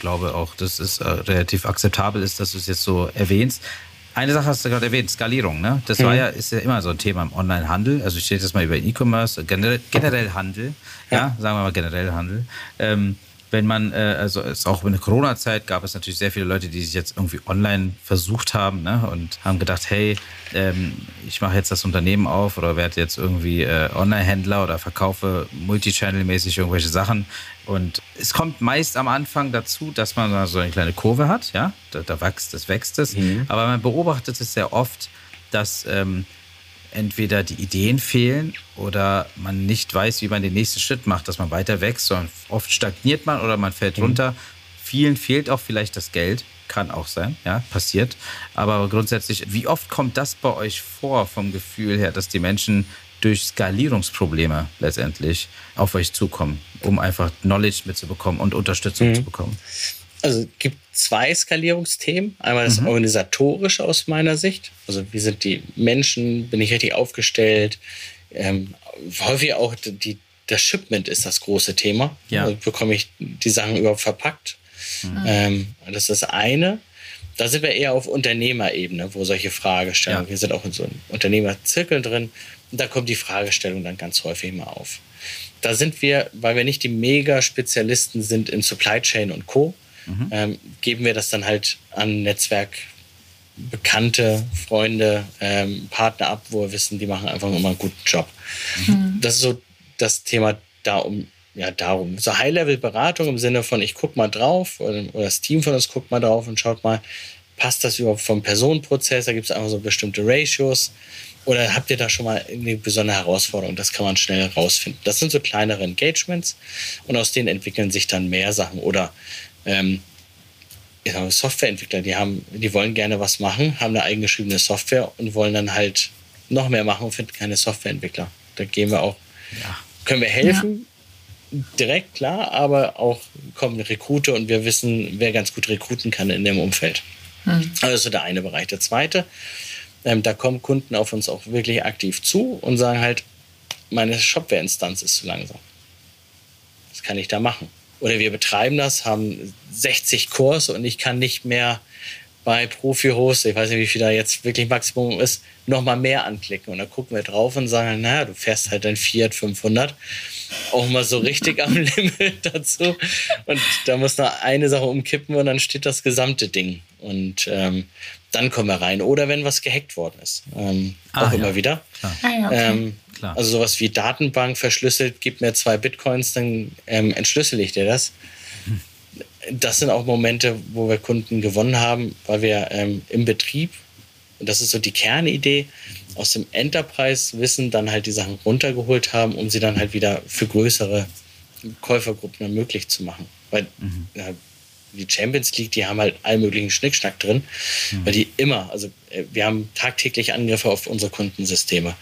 glaube auch, dass es äh, relativ akzeptabel ist, dass du es jetzt so erwähnst. Eine Sache hast du gerade erwähnt, Skalierung. Ne? Das mhm. war ja, ist ja immer so ein Thema im Onlinehandel. Also ich stehe jetzt mal über E-Commerce, generell, generell Handel, ja. ja. sagen wir mal generell Handel. Ähm, wenn man, äh, also es auch in der Corona-Zeit gab es natürlich sehr viele Leute, die sich jetzt irgendwie online versucht haben ne, und haben gedacht, hey, ähm, ich mache jetzt das Unternehmen auf oder werde jetzt irgendwie äh, Online-Händler oder verkaufe multichannel-mäßig irgendwelche Sachen. Und es kommt meist am Anfang dazu, dass man so eine kleine Kurve hat, ja, da, da wächst es, wächst es. Mhm. Aber man beobachtet es sehr oft, dass ähm, entweder die Ideen fehlen oder man nicht weiß, wie man den nächsten Schritt macht, dass man weiter wächst, sondern oft stagniert man oder man fällt mhm. runter. Vielen fehlt auch vielleicht das Geld, kann auch sein, ja, passiert. Aber grundsätzlich, wie oft kommt das bei euch vor vom Gefühl her, dass die Menschen durch Skalierungsprobleme letztendlich auf euch zukommen, um einfach Knowledge mitzubekommen und Unterstützung mhm. zu bekommen? also es gibt zwei Skalierungsthemen. Einmal das mhm. organisatorische aus meiner Sicht. Also wie sind die Menschen, bin ich richtig aufgestellt? Ähm, häufig auch die, das Shipment ist das große Thema. Ja. Also bekomme ich die Sachen überhaupt verpackt? Mhm. Ähm, das ist das eine. Da sind wir eher auf Unternehmerebene, wo solche Fragestellungen, ja. wir sind auch in so einem Unternehmerzirkel drin, und da kommt die Fragestellung dann ganz häufig mal auf. Da sind wir, weil wir nicht die Mega-Spezialisten sind in Supply Chain und Co., mhm. ähm, geben wir das dann halt an Netzwerk Bekannte, Freunde, ähm, Partner ab, wo wir wissen, die machen einfach immer einen guten Job. Mhm. Das ist so das Thema da um, ja, darum. So High-Level-Beratung im Sinne von, ich guck mal drauf oder, oder, das Team von uns guckt mal drauf und schaut mal, passt das überhaupt vom Personenprozess? Da gibt es einfach so bestimmte Ratios. Oder habt ihr da schon mal eine besondere Herausforderung? Das kann man schnell rausfinden. Das sind so kleinere Engagements und aus denen entwickeln sich dann mehr Sachen. Oder ähm, Softwareentwickler, die haben, die wollen gerne was machen, haben eine eigengeschriebene Software und wollen dann halt noch mehr machen und finden keine Softwareentwickler. Da gehen wir auch, ja. können wir helfen, ja. direkt klar, aber auch kommen Rekrute und wir wissen, wer ganz gut rekruten kann in dem Umfeld. Hm. Also der eine Bereich. Der zweite, ähm, da kommen Kunden auf uns auch wirklich aktiv zu und sagen halt, meine Shopware-Instanz ist zu langsam. Was kann ich da machen? Oder wir betreiben das, haben 60 Kurs und ich kann nicht mehr bei Profi-Host, ich weiß nicht, wie viel da jetzt wirklich Maximum ist, nochmal mehr anklicken. Und dann gucken wir drauf und sagen, naja, du fährst halt dein Fiat 500 auch mal so richtig am Limit dazu. Und da muss noch eine Sache umkippen und dann steht das gesamte Ding. Und ähm, dann kommen wir rein. Oder wenn was gehackt worden ist. Ähm, ah, auch ja. immer wieder. Ah, ja, okay. ähm, also sowas wie Datenbank verschlüsselt, gib mir zwei Bitcoins, dann ähm, entschlüssel ich dir das das sind auch Momente, wo wir Kunden gewonnen haben, weil wir ähm, im Betrieb, und das ist so die Kernidee, aus dem Enterprise-Wissen dann halt die Sachen runtergeholt haben, um sie dann halt wieder für größere Käufergruppen möglich zu machen. Weil mhm. ja, die Champions League, die haben halt all möglichen Schnickschnack drin, mhm. weil die immer, also äh, wir haben tagtäglich Angriffe auf unsere Kundensysteme.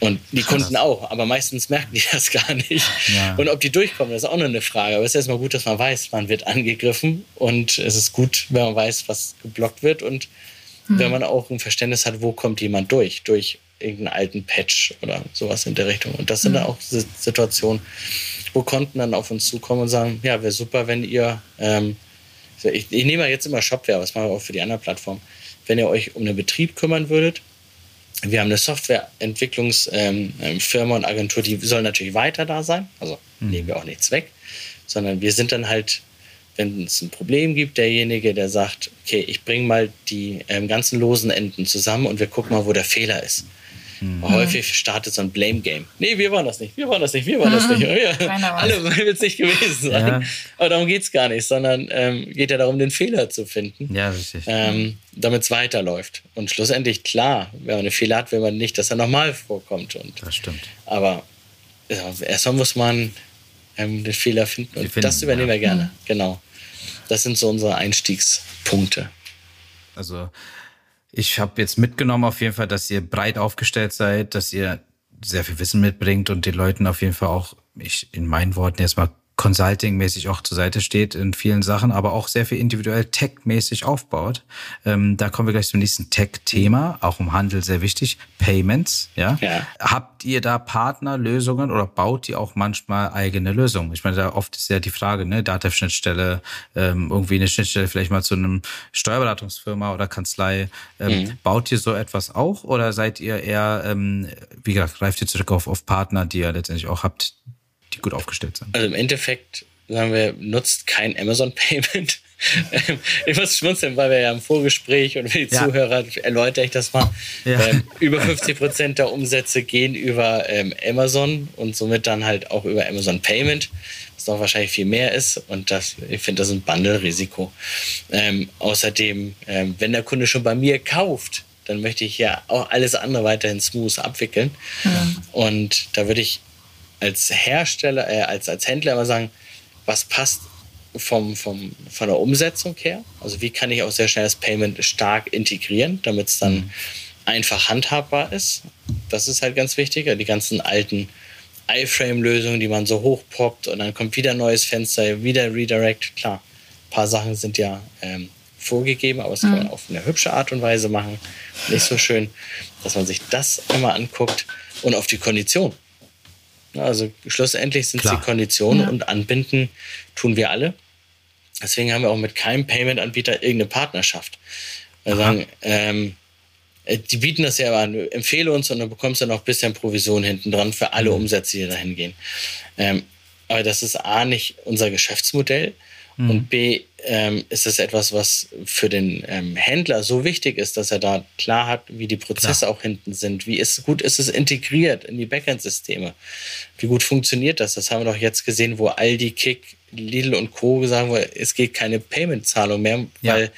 Und die Kunden auch, aber meistens merken die das gar nicht. Ja. Und ob die durchkommen, das ist auch noch eine Frage. Aber es ist erstmal gut, dass man weiß, man wird angegriffen. Und es ist gut, wenn man weiß, was geblockt wird. Und mhm. wenn man auch ein Verständnis hat, wo kommt jemand durch. Durch irgendeinen alten Patch oder sowas in der Richtung. Und das sind mhm. dann auch Situationen, wo Kunden dann auf uns zukommen und sagen, ja, wäre super, wenn ihr, ähm, ich, ich nehme jetzt immer Shopware, was machen wir auch für die anderen Plattformen, wenn ihr euch um den Betrieb kümmern würdet, wir haben eine Softwareentwicklungsfirma ähm, ähm und Agentur, die soll natürlich weiter da sein. Also mhm. nehmen wir auch nichts weg, sondern wir sind dann halt, wenn es ein Problem gibt, derjenige, der sagt, okay, ich bringe mal die ähm, ganzen losen Enden zusammen und wir gucken mal, wo der Fehler ist. Mhm. Häufig startet so ein Blame-Game. Nee, wir waren das nicht, wir waren das nicht, wir waren das nicht. Ja, alle wollen es nicht gewesen sein. Ja. Aber darum geht es gar nicht, sondern ähm, geht ja darum, den Fehler zu finden. Ja, richtig. Ähm, Damit es weiterläuft. Und schlussendlich, klar, wenn man einen Fehler hat, will man nicht, dass er nochmal vorkommt. Und, das stimmt. Aber ja, erstmal muss man ähm, den Fehler finden. Und finden, das übernehmen ja. wir gerne. Genau. Das sind so unsere Einstiegspunkte. Also ich habe jetzt mitgenommen auf jeden Fall, dass ihr breit aufgestellt seid, dass ihr sehr viel Wissen mitbringt und den Leuten auf jeden Fall auch, ich in meinen Worten erstmal Consulting-mäßig auch zur Seite steht in vielen Sachen, aber auch sehr viel individuell Tech-mäßig aufbaut. Ähm, da kommen wir gleich zum nächsten Tech-Thema, auch im Handel sehr wichtig, Payments. Ja? ja. Habt ihr da Partnerlösungen oder baut ihr auch manchmal eigene Lösungen? Ich meine, da oft ist ja die Frage, ne, Data-Schnittstelle, ähm, irgendwie eine Schnittstelle vielleicht mal zu einem Steuerberatungsfirma oder Kanzlei. Ähm, mhm. Baut ihr so etwas auch oder seid ihr eher, ähm, wie gesagt, greift ihr zurück auf, auf Partner, die ihr letztendlich auch habt, die gut aufgestellt sind. Also im Endeffekt, sagen wir, nutzt kein Amazon Payment. ich muss schmunzeln, weil wir ja im Vorgespräch und für die ja. Zuhörer erläutere ich das mal. Ja. Ähm, über 50 Prozent der Umsätze gehen über ähm, Amazon und somit dann halt auch über Amazon Payment, was noch wahrscheinlich viel mehr ist. Und das, ich finde, das ist ein Bundle-Risiko. Ähm, außerdem, ähm, wenn der Kunde schon bei mir kauft, dann möchte ich ja auch alles andere weiterhin smooth abwickeln. Ja. Und da würde ich als Hersteller, äh, als, als Händler immer sagen, was passt vom, vom, von der Umsetzung her? Also wie kann ich auch sehr schnell das Payment stark integrieren, damit es dann mhm. einfach handhabbar ist? Das ist halt ganz wichtig. Die ganzen alten iFrame-Lösungen, die man so hochpoppt und dann kommt wieder ein neues Fenster, wieder Redirect. Klar, ein paar Sachen sind ja ähm, vorgegeben, aber das mhm. kann man auf eine hübsche Art und Weise machen. Nicht so schön, dass man sich das immer anguckt und auf die Kondition. Also schlussendlich sind es die Konditionen ja. und anbinden tun wir alle. Deswegen haben wir auch mit keinem Payment-Anbieter irgendeine Partnerschaft. Wir sagen, ähm, äh, die bieten das ja an, empfehle uns und dann bekommst du noch ein bisschen Provision hinten dran für alle mhm. Umsätze, die dahin gehen. Ähm, aber das ist A, nicht unser Geschäftsmodell. Mhm. Und B, ähm, ist es etwas, was für den ähm, Händler so wichtig ist, dass er da klar hat, wie die Prozesse klar. auch hinten sind. Wie ist, gut ist es integriert in die Backend-Systeme? Wie gut funktioniert das? Das haben wir doch jetzt gesehen, wo Aldi, Kick, Lidl und Co. sagen, es geht keine Payment-Zahlung mehr, ja. weil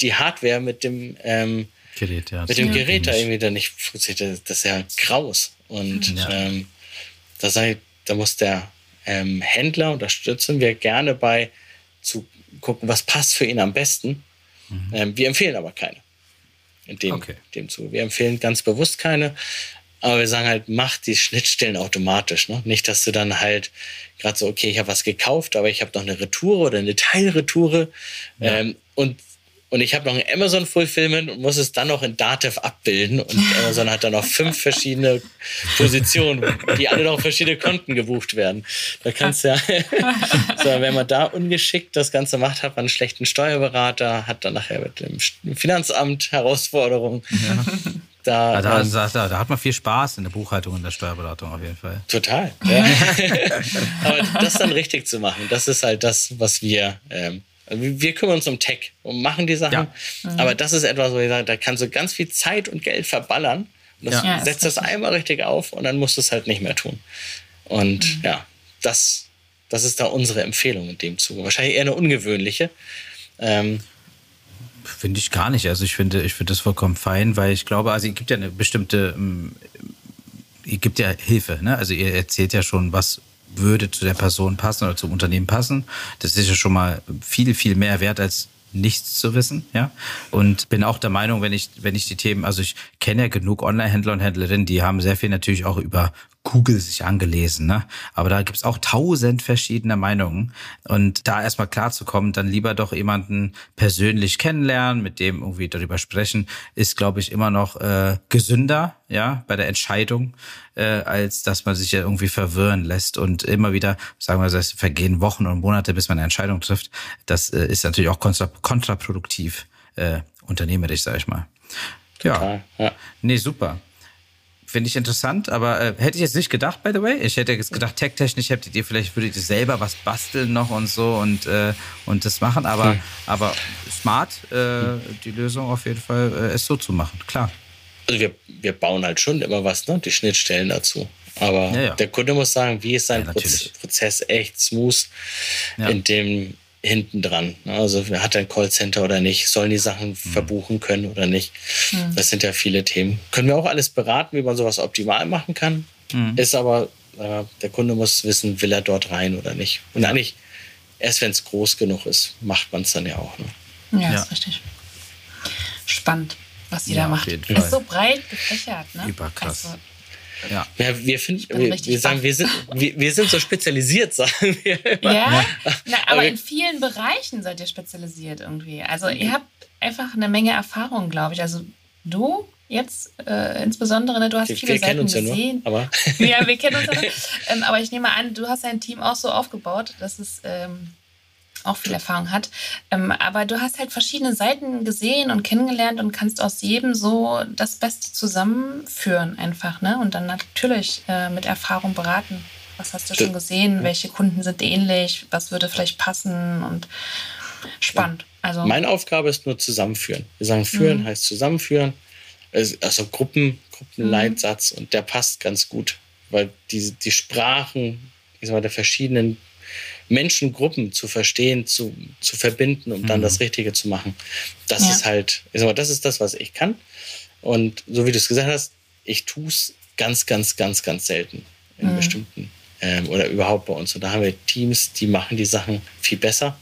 die Hardware mit dem ähm, Gerät, ja, mit dem Gerät da irgendwie dann nicht funktioniert. Das ist ja graus. Und ja. ähm, da, sei, da muss der ähm, Händler unterstützen wir gerne bei zu gucken, was passt für ihn am besten. Mhm. Ähm, wir empfehlen aber keine. In dem, okay. dem zu. Wir empfehlen ganz bewusst keine. Aber wir sagen halt, mach die Schnittstellen automatisch. Ne? Nicht, dass du dann halt gerade so, okay, ich habe was gekauft, aber ich habe noch eine Retour oder eine Teilretoure. Ja. Ähm, und und ich habe noch ein Amazon Fulfillment und muss es dann noch in Datev abbilden. Und Amazon hat dann noch fünf verschiedene Positionen, die alle noch verschiedene Konten gebucht werden. Da kannst du ja, so, wenn man da ungeschickt das Ganze macht, hat man einen schlechten Steuerberater, hat dann nachher mit dem Finanzamt Herausforderungen. Ja. Da, ja, da, da, da, hat man viel Spaß in der Buchhaltung und der Steuerberatung auf jeden Fall. Total. Ja. Aber das dann richtig zu machen, das ist halt das, was wir ähm, wir kümmern uns um Tech und machen die Sachen. Ja. Mhm. Aber das ist etwas, wo ich sage, da kannst du ganz viel Zeit und Geld verballern. Und das ja. setzt das einmal richtig auf und dann musst du es halt nicht mehr tun. Und mhm. ja, das, das ist da unsere Empfehlung in dem Zuge. Wahrscheinlich eher eine ungewöhnliche. Ähm, finde ich gar nicht. Also ich finde, ich finde das vollkommen fein, weil ich glaube, also es gibt ja eine bestimmte, ähm, ihr gibt ja Hilfe, ne? Also ihr erzählt ja schon, was würde zu der Person passen oder zum Unternehmen passen. Das ist ja schon mal viel, viel mehr wert als nichts zu wissen, ja. Und bin auch der Meinung, wenn ich, wenn ich die Themen, also ich kenne ja genug Online-Händler und Händlerinnen, die haben sehr viel natürlich auch über Google sich angelesen, ne? Aber da gibt's auch tausend verschiedene Meinungen. Und da erstmal klar zu kommen, dann lieber doch jemanden persönlich kennenlernen, mit dem irgendwie darüber sprechen, ist, glaube ich, immer noch äh, gesünder, ja, bei der Entscheidung, äh, als dass man sich ja irgendwie verwirren lässt und immer wieder, sagen wir, es vergehen Wochen und Monate, bis man eine Entscheidung trifft. Das äh, ist natürlich auch kontra kontraproduktiv, äh, unternehmerisch, sag ich mal. Ja. ja. Nee, super. Finde ich interessant, aber äh, hätte ich jetzt nicht gedacht, by the way. Ich hätte jetzt gedacht, tech-technisch hättet ihr vielleicht, würdet ihr selber was basteln noch und so und, äh, und das machen, aber, hm. aber smart, äh, die Lösung auf jeden Fall, äh, es so zu machen, klar. Also wir, wir bauen halt schon immer was, ne? Die Schnittstellen dazu. Aber ja, ja. der Kunde muss sagen, wie ist sein ja, Prozess echt smooth, in dem hinten dran. Also hat er ein Callcenter oder nicht? Sollen die Sachen mhm. verbuchen können oder nicht? Mhm. Das sind ja viele Themen. Können wir auch alles beraten, wie man sowas optimal machen kann. Mhm. Ist aber, äh, der Kunde muss wissen, will er dort rein oder nicht. Und eigentlich, erst wenn es groß genug ist, macht man es dann ja auch. Ne? Ja, ja, ist richtig. Spannend, was die ja, da macht. Ist so breit gefächert. Ne? Überkrass. Also, ja. ja wir, find, wir, wir sagen, wir sind, wir, wir sind so spezialisiert, sagen wir immer. Ja, Na, aber in vielen Bereichen seid ihr spezialisiert irgendwie. Also ihr habt einfach eine Menge Erfahrung, glaube ich. Also du jetzt äh, insbesondere, ne, du hast wir, viele wir Seiten uns gesehen. Ja, nur, aber ja, wir kennen uns ja. Ähm, aber ich nehme an, du hast dein Team auch so aufgebaut, dass es ähm, auch viel Erfahrung hat. Ähm, aber du hast halt verschiedene Seiten gesehen und kennengelernt und kannst aus jedem so das Beste zusammenführen einfach, ne? Und dann natürlich äh, mit Erfahrung beraten. Was hast du schon gesehen? Welche Kunden sind ähnlich? Was würde vielleicht passen? Und spannend. Also Meine Aufgabe ist nur zusammenführen. Wir sagen, führen mhm. heißt zusammenführen. Also Gruppen, Gruppenleitsatz mhm. und der passt ganz gut, weil die, die Sprachen ich sag mal, der verschiedenen Menschengruppen zu verstehen, zu, zu verbinden, um dann mhm. das Richtige zu machen. Das ja. ist halt, ich sag mal, das ist das, was ich kann. Und so wie du es gesagt hast, ich tue es ganz, ganz, ganz, ganz selten in mhm. bestimmten ähm, oder überhaupt bei uns. Und da haben wir Teams, die machen die Sachen viel besser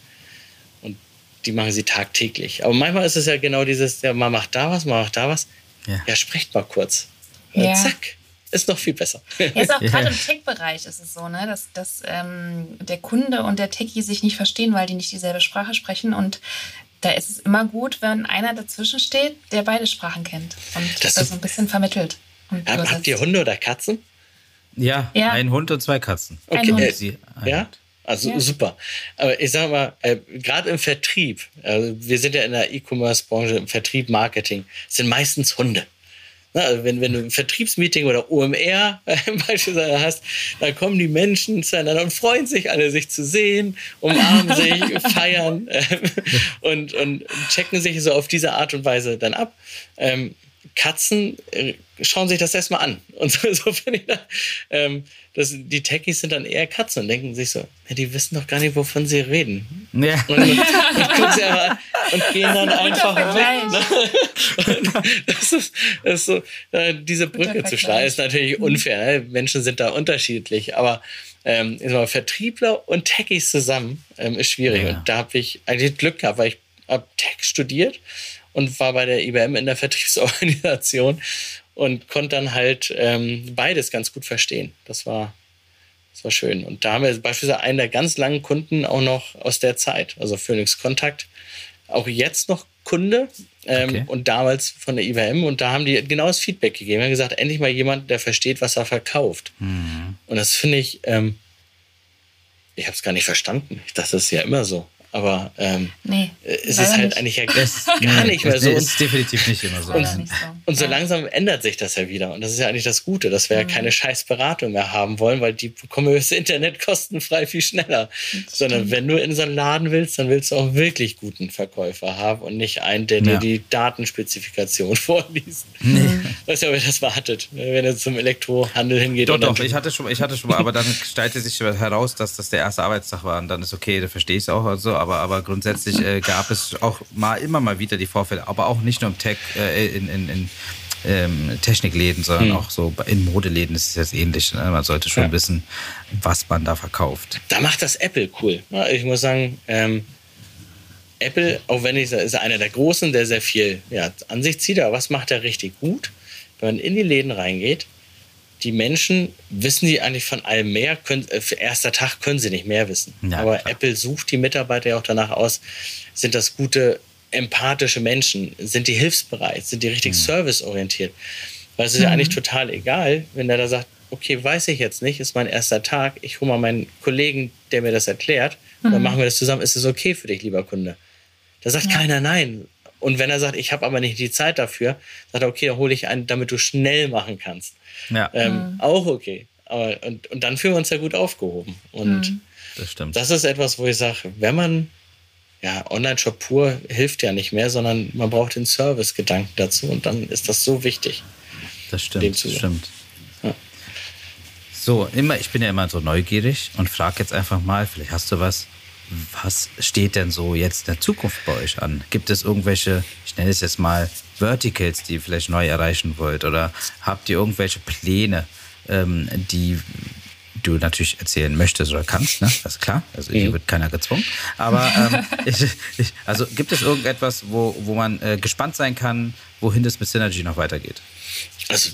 und die machen sie tagtäglich. Aber manchmal ist es ja genau dieses, ja, man macht da was, man macht da was. Ja, ja sprecht mal kurz. Ja. Zack ist noch viel besser. Ist auch gerade im Tech-Bereich ist es so, ne, dass, dass ähm, der Kunde und der Techie sich nicht verstehen, weil die nicht dieselbe Sprache sprechen. Und da ist es immer gut, wenn einer dazwischen steht, der beide Sprachen kennt und das, das so ein bisschen vermittelt. Hab, habt ihr Hunde oder Katzen? Ja, ja, ein Hund und zwei Katzen. Okay. Äh, ja? Also ja. super. Aber ich sage mal, äh, gerade im Vertrieb, also wir sind ja in der E-Commerce-Branche, im Vertrieb, Marketing, sind meistens Hunde. Also wenn, wenn du ein Vertriebsmeeting oder OMR äh, beispielsweise hast, dann kommen die Menschen zueinander und freuen sich alle, sich zu sehen, umarmen sich, feiern äh, und, und checken sich so auf diese Art und Weise dann ab. Ähm, Katzen äh, schauen sich das erstmal an. Und so, so finde ich das, ähm, das, die Techies sind dann eher Katzen und denken sich so, ja, die wissen doch gar nicht, wovon sie reden. Ja. Und, und, und, sie aber, und gehen dann einfach weg. Ne? Das ist, das ist so, äh, diese Brücke zu schlagen, ist natürlich mhm. unfair. Ne? Menschen sind da unterschiedlich, aber ähm, mal, Vertriebler und Techies zusammen ähm, ist schwierig. Ja. Und da habe ich eigentlich Glück gehabt, weil ich habe Tech studiert und war bei der IBM in der Vertriebsorganisation und konnte dann halt ähm, beides ganz gut verstehen. Das war, das war schön. Und da haben wir beispielsweise einen der ganz langen Kunden auch noch aus der Zeit, also Phoenix Kontakt, auch jetzt noch Kunde ähm, okay. und damals von der IBM und da haben die genau das Feedback gegeben. haben gesagt, endlich mal jemand, der versteht, was er verkauft. Mhm. Und das finde ich, ähm, ich habe es gar nicht verstanden. Ich dachte, das ist ja immer so. Aber ähm, nee, es ist halt nicht. eigentlich ja das, gar nicht mehr so. Es ist definitiv nicht immer so. Und, so. und so langsam ändert sich das ja wieder. Und das ist ja eigentlich das Gute, dass wir mhm. ja keine scheiß Beratung mehr haben wollen, weil die bekommen wir das Internet kostenfrei viel schneller. Sondern wenn du in so einen Laden willst, dann willst du auch wirklich guten Verkäufer haben und nicht einen, der ja. dir die Datenspezifikation vorliest. Nee. Weißt du, wer das wartet, wenn er zum Elektrohandel hingeht. Doch, doch, ich hatte schon, ich hatte schon mal, aber dann stellte sich heraus, dass das der erste Arbeitstag war und dann ist okay, da verstehe ich es auch. Also, aber, aber grundsätzlich äh, gab es auch mal immer mal wieder die Vorfälle, aber auch nicht nur im Tech, äh, in, in, in ähm, Technikläden, sondern hm. auch so in Modeläden ist es jetzt ähnlich. Ne? Man sollte schon ja. wissen, was man da verkauft. Da macht das Apple cool. Ich muss sagen, ähm, Apple, auch wenn ich ist einer der Großen, der sehr viel ja, an sich zieht, aber was macht er richtig gut? Wenn man in die Läden reingeht, die Menschen wissen sie eigentlich von allem mehr. Können, äh, für erster Tag können sie nicht mehr wissen. Ja, Aber klar. Apple sucht die Mitarbeiter ja auch danach aus, sind das gute, empathische Menschen? Sind die hilfsbereit? Sind die richtig mhm. serviceorientiert? Weil es ist mhm. ja eigentlich total egal, wenn der da sagt, okay, weiß ich jetzt nicht, ist mein erster Tag, ich hole mal meinen Kollegen, der mir das erklärt, mhm. dann machen wir das zusammen, ist es okay für dich, lieber Kunde? Da sagt ja. keiner nein. Und wenn er sagt, ich habe aber nicht die Zeit dafür, sagt er, okay, dann hole ich einen, damit du schnell machen kannst. Ja. Ähm, mhm. Auch okay. Aber, und, und dann fühlen wir uns ja gut aufgehoben. Und mhm. das, stimmt. das ist etwas, wo ich sage, wenn man, ja, Online-Shop pur hilft ja nicht mehr, sondern man braucht den Service-Gedanken dazu und dann ist das so wichtig. Das stimmt, das stimmt. Ja. So, immer, ich bin ja immer so neugierig und frage jetzt einfach mal, vielleicht hast du was, was steht denn so jetzt in der Zukunft bei euch an? Gibt es irgendwelche, ich nenne es jetzt mal Verticals, die ihr vielleicht neu erreichen wollt? Oder habt ihr irgendwelche Pläne, ähm, die du natürlich erzählen möchtest oder kannst, ne? Das ist klar. Also hier mhm. wird keiner gezwungen. Aber ähm, ich, ich, also gibt es irgendetwas, wo, wo man äh, gespannt sein kann, wohin das mit Synergy noch weitergeht? Also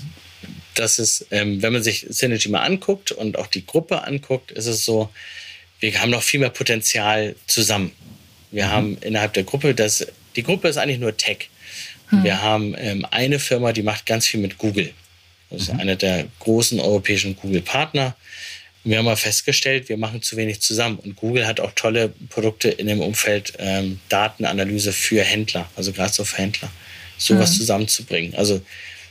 das ist, ähm, wenn man sich Synergy mal anguckt und auch die Gruppe anguckt, ist es so, wir haben noch viel mehr Potenzial zusammen. Wir mhm. haben innerhalb der Gruppe, das, die Gruppe ist eigentlich nur Tech. Mhm. Wir haben ähm, eine Firma, die macht ganz viel mit Google. Das ist mhm. einer der großen europäischen Google-Partner. Wir haben mal festgestellt, wir machen zu wenig zusammen. Und Google hat auch tolle Produkte in dem Umfeld ähm, Datenanalyse für Händler, also gerade so für Händler, sowas mhm. zusammenzubringen. Also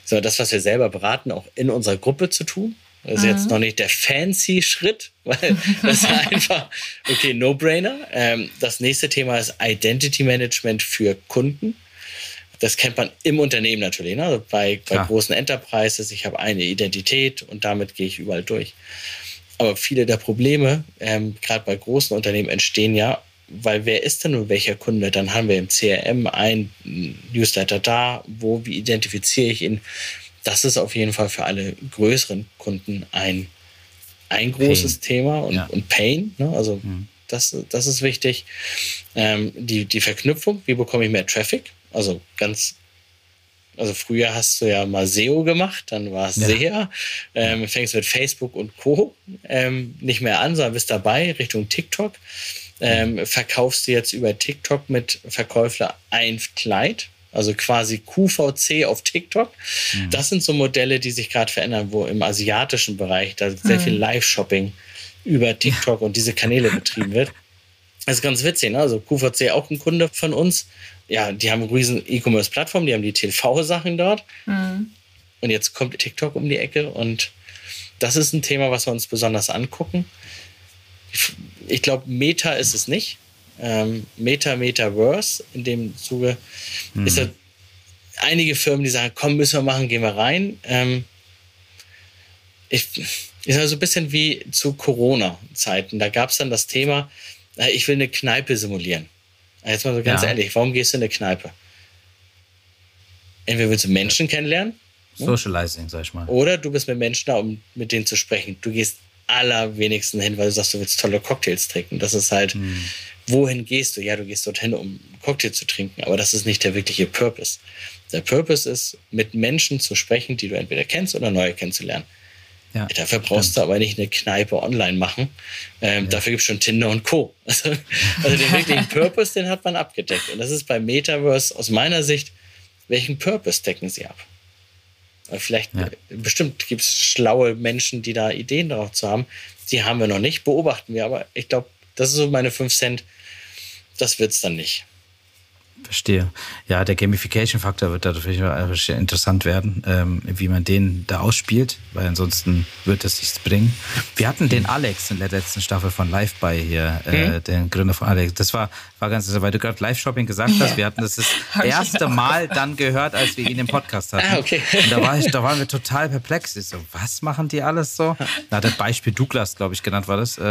das, was wir selber beraten, auch in unserer Gruppe zu tun. Das ist mhm. jetzt noch nicht der fancy Schritt, weil das ist einfach, okay, No-Brainer. Ähm, das nächste Thema ist Identity Management für Kunden. Das kennt man im Unternehmen natürlich. Ne? Also bei, bei großen Enterprises, ich habe eine Identität und damit gehe ich überall durch. Aber viele der Probleme, ähm, gerade bei großen Unternehmen, entstehen ja, weil wer ist denn nun welcher Kunde? Dann haben wir im CRM ein Newsletter da, wo, wie identifiziere ich ihn? das ist auf jeden Fall für alle größeren Kunden ein, ein großes Pain. Thema und, ja. und Pain. Ne? Also mhm. das, das ist wichtig. Ähm, die, die Verknüpfung, wie bekomme ich mehr Traffic? Also ganz also früher hast du ja mal SEO gemacht, dann war es ja. SEA. Ähm, fängst mit Facebook und Co. Ähm, nicht mehr an, sondern bist dabei Richtung TikTok. Ähm, mhm. verkaufst du jetzt über TikTok mit Verkäufer ein Kleid also quasi QVC auf TikTok. Mhm. Das sind so Modelle, die sich gerade verändern, wo im asiatischen Bereich da sehr mhm. viel Live-Shopping über TikTok und diese Kanäle betrieben wird. Das ist ganz witzig, ne? Also QVC auch ein Kunde von uns. Ja, die haben eine riesen E-Commerce-Plattform, die haben die TV-Sachen dort. Mhm. Und jetzt kommt TikTok um die Ecke und das ist ein Thema, was wir uns besonders angucken. Ich glaube, Meta ist es nicht ähm, Meta, Metaverse. In dem Zuge mhm. ist da einige Firmen, die sagen, komm, müssen wir machen, gehen wir rein. Ähm, ich, ist also ein bisschen wie zu Corona-Zeiten. Da gab es dann das Thema, äh, ich will eine Kneipe simulieren. Jetzt mal so ganz ja. ehrlich, warum gehst du in eine Kneipe? Entweder willst du Menschen kennenlernen. Ne? Socializing, sag ich mal. Oder du bist mit Menschen da, um mit denen zu sprechen. Du gehst allerwenigsten hin, weil du sagst, du willst tolle Cocktails trinken. Das ist halt, hm wohin gehst du? Ja, du gehst dorthin, um Cocktail zu trinken, aber das ist nicht der wirkliche Purpose. Der Purpose ist, mit Menschen zu sprechen, die du entweder kennst oder neue kennenzulernen. Ja, dafür brauchst stimmt. du aber nicht eine Kneipe online machen. Ähm, ja. Dafür gibt es schon Tinder und Co. Also, also den wirklichen Purpose, den hat man abgedeckt. Und das ist bei Metaverse aus meiner Sicht, welchen Purpose decken sie ab? Vielleicht, ja. bestimmt gibt es schlaue Menschen, die da Ideen darauf zu haben. Die haben wir noch nicht, beobachten wir, aber ich glaube, das ist so meine 5 Cent. Das wird es dann nicht. Verstehe. Ja, der Gamification-Faktor wird dadurch interessant werden, ähm, wie man den da ausspielt, weil ansonsten wird es nichts bringen. Wir hatten den Alex in der letzten Staffel von Live by hier, äh, mhm. den Gründer von Alex. Das war, war ganz interessant, weil du gerade Live-Shopping gesagt hast. Wir hatten das das erste Mal dann gehört, als wir ihn im Podcast hatten. Ah, okay. Und da, war ich, da waren wir total perplex. Ich so, was machen die alles so? Da hat das Beispiel Douglas, glaube ich, genannt war das, äh,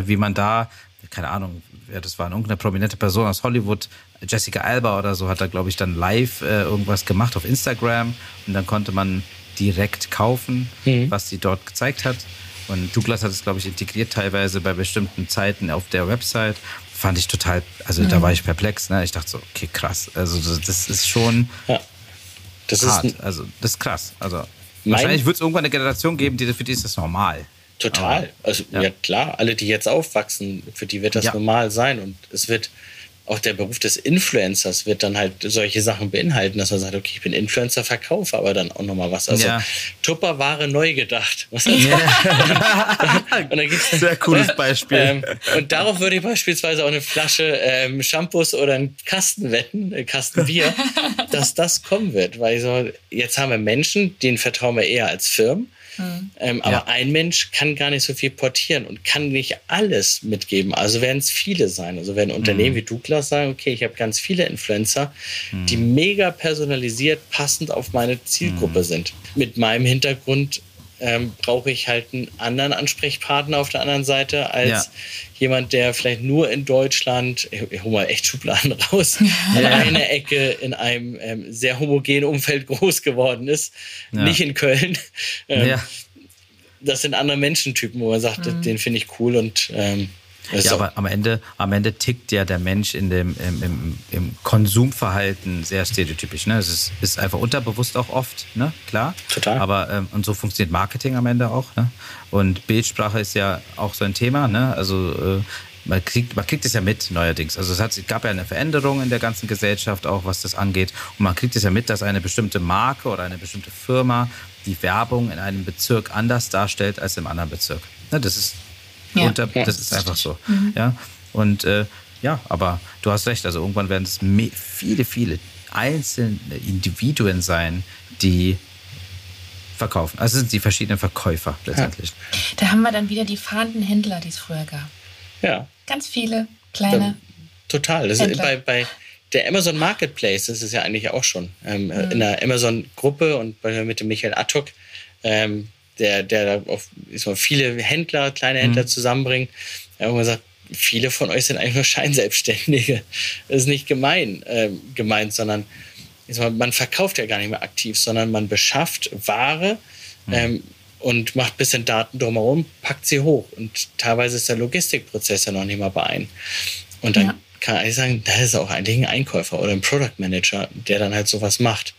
äh, wie man da keine Ahnung, wer das war, irgendeine prominente Person aus Hollywood, Jessica Alba oder so, hat da, glaube ich, dann live äh, irgendwas gemacht auf Instagram und dann konnte man direkt kaufen, mhm. was sie dort gezeigt hat. Und Douglas hat es, glaube ich, integriert teilweise bei bestimmten Zeiten auf der Website. Fand ich total, also mhm. da war ich perplex. Ne? Ich dachte so, okay, krass. Also das ist schon ja. das hart. Ist also das ist krass. Also wahrscheinlich wird es irgendwann eine Generation geben, die, für die ist das normal. Total. Aber, also ja. ja. klar, alle, die jetzt aufwachsen, für die wird das ja. normal sein. Und es wird auch der Beruf des Influencers wird dann halt solche Sachen beinhalten, dass man sagt, okay, ich bin Influencer, verkaufe aber dann auch nochmal was. Also ja. Tupperware neu gedacht. Was ja. und dann gibt's, Sehr cooles Beispiel. Ähm, und darauf würde ich beispielsweise auch eine Flasche ähm, Shampoos oder einen Kasten wetten, einen Kasten Bier, dass das kommen wird. Weil so, jetzt haben wir Menschen, denen vertrauen wir eher als Firmen. Mhm. Ähm, aber ja. ein Mensch kann gar nicht so viel portieren und kann nicht alles mitgeben. Also werden es viele sein. Also werden Unternehmen mhm. wie Douglas sagen, okay, ich habe ganz viele Influencer, mhm. die mega personalisiert passend auf meine Zielgruppe mhm. sind. Mit meinem Hintergrund ähm, brauche ich halt einen anderen Ansprechpartner auf der anderen Seite als ja. jemand, der vielleicht nur in Deutschland, ich, hole mal echt Schubladen raus, in einer Ecke in einem ähm, sehr homogenen Umfeld groß geworden ist, ja. nicht in Köln. Ähm, ja. Das sind andere Menschentypen, wo man sagt, mhm. den finde ich cool und ähm, ja, aber am Ende, am Ende tickt ja der Mensch in dem, im, im, im Konsumverhalten sehr stereotypisch. Ne? Es ist, ist, einfach unterbewusst auch oft, ne? klar. Total. Aber ähm, und so funktioniert Marketing am Ende auch. Ne? Und Bildsprache ist ja auch so ein Thema. Ne? Also äh, man kriegt, man kriegt es ja mit neuerdings. Also es, hat, es gab ja eine Veränderung in der ganzen Gesellschaft auch, was das angeht. Und man kriegt es ja mit, dass eine bestimmte Marke oder eine bestimmte Firma die Werbung in einem Bezirk anders darstellt als im anderen Bezirk. Ne, das ist ja. Und das ist einfach so. Mhm. Ja. Und äh, ja, aber du hast recht, also irgendwann werden es viele, viele einzelne Individuen sein, die verkaufen. Also sind die verschiedenen Verkäufer letztendlich. Ja. Da haben wir dann wieder die fahrenden Händler, die es früher gab. Ja. Ganz viele kleine. Da, total. Das ist bei, bei der Amazon Marketplace, das ist ja eigentlich auch schon ähm, mhm. in der Amazon-Gruppe und bei, mit dem Michael Attok, ähm, der, der da auf, viele Händler, kleine Händler mhm. zusammenbringt. Er hat gesagt, viele von euch sind eigentlich nur Scheinselbstständige. Das ist nicht gemein, äh, gemeint, sondern man verkauft ja gar nicht mehr aktiv, sondern man beschafft Ware mhm. ähm, und macht ein bisschen Daten drumherum, packt sie hoch. Und teilweise ist der Logistikprozess ja noch nicht mal bei ein. Und dann ja. kann ich sagen, das ist auch eigentlich ein Einkäufer oder ein Product Manager, der dann halt sowas macht.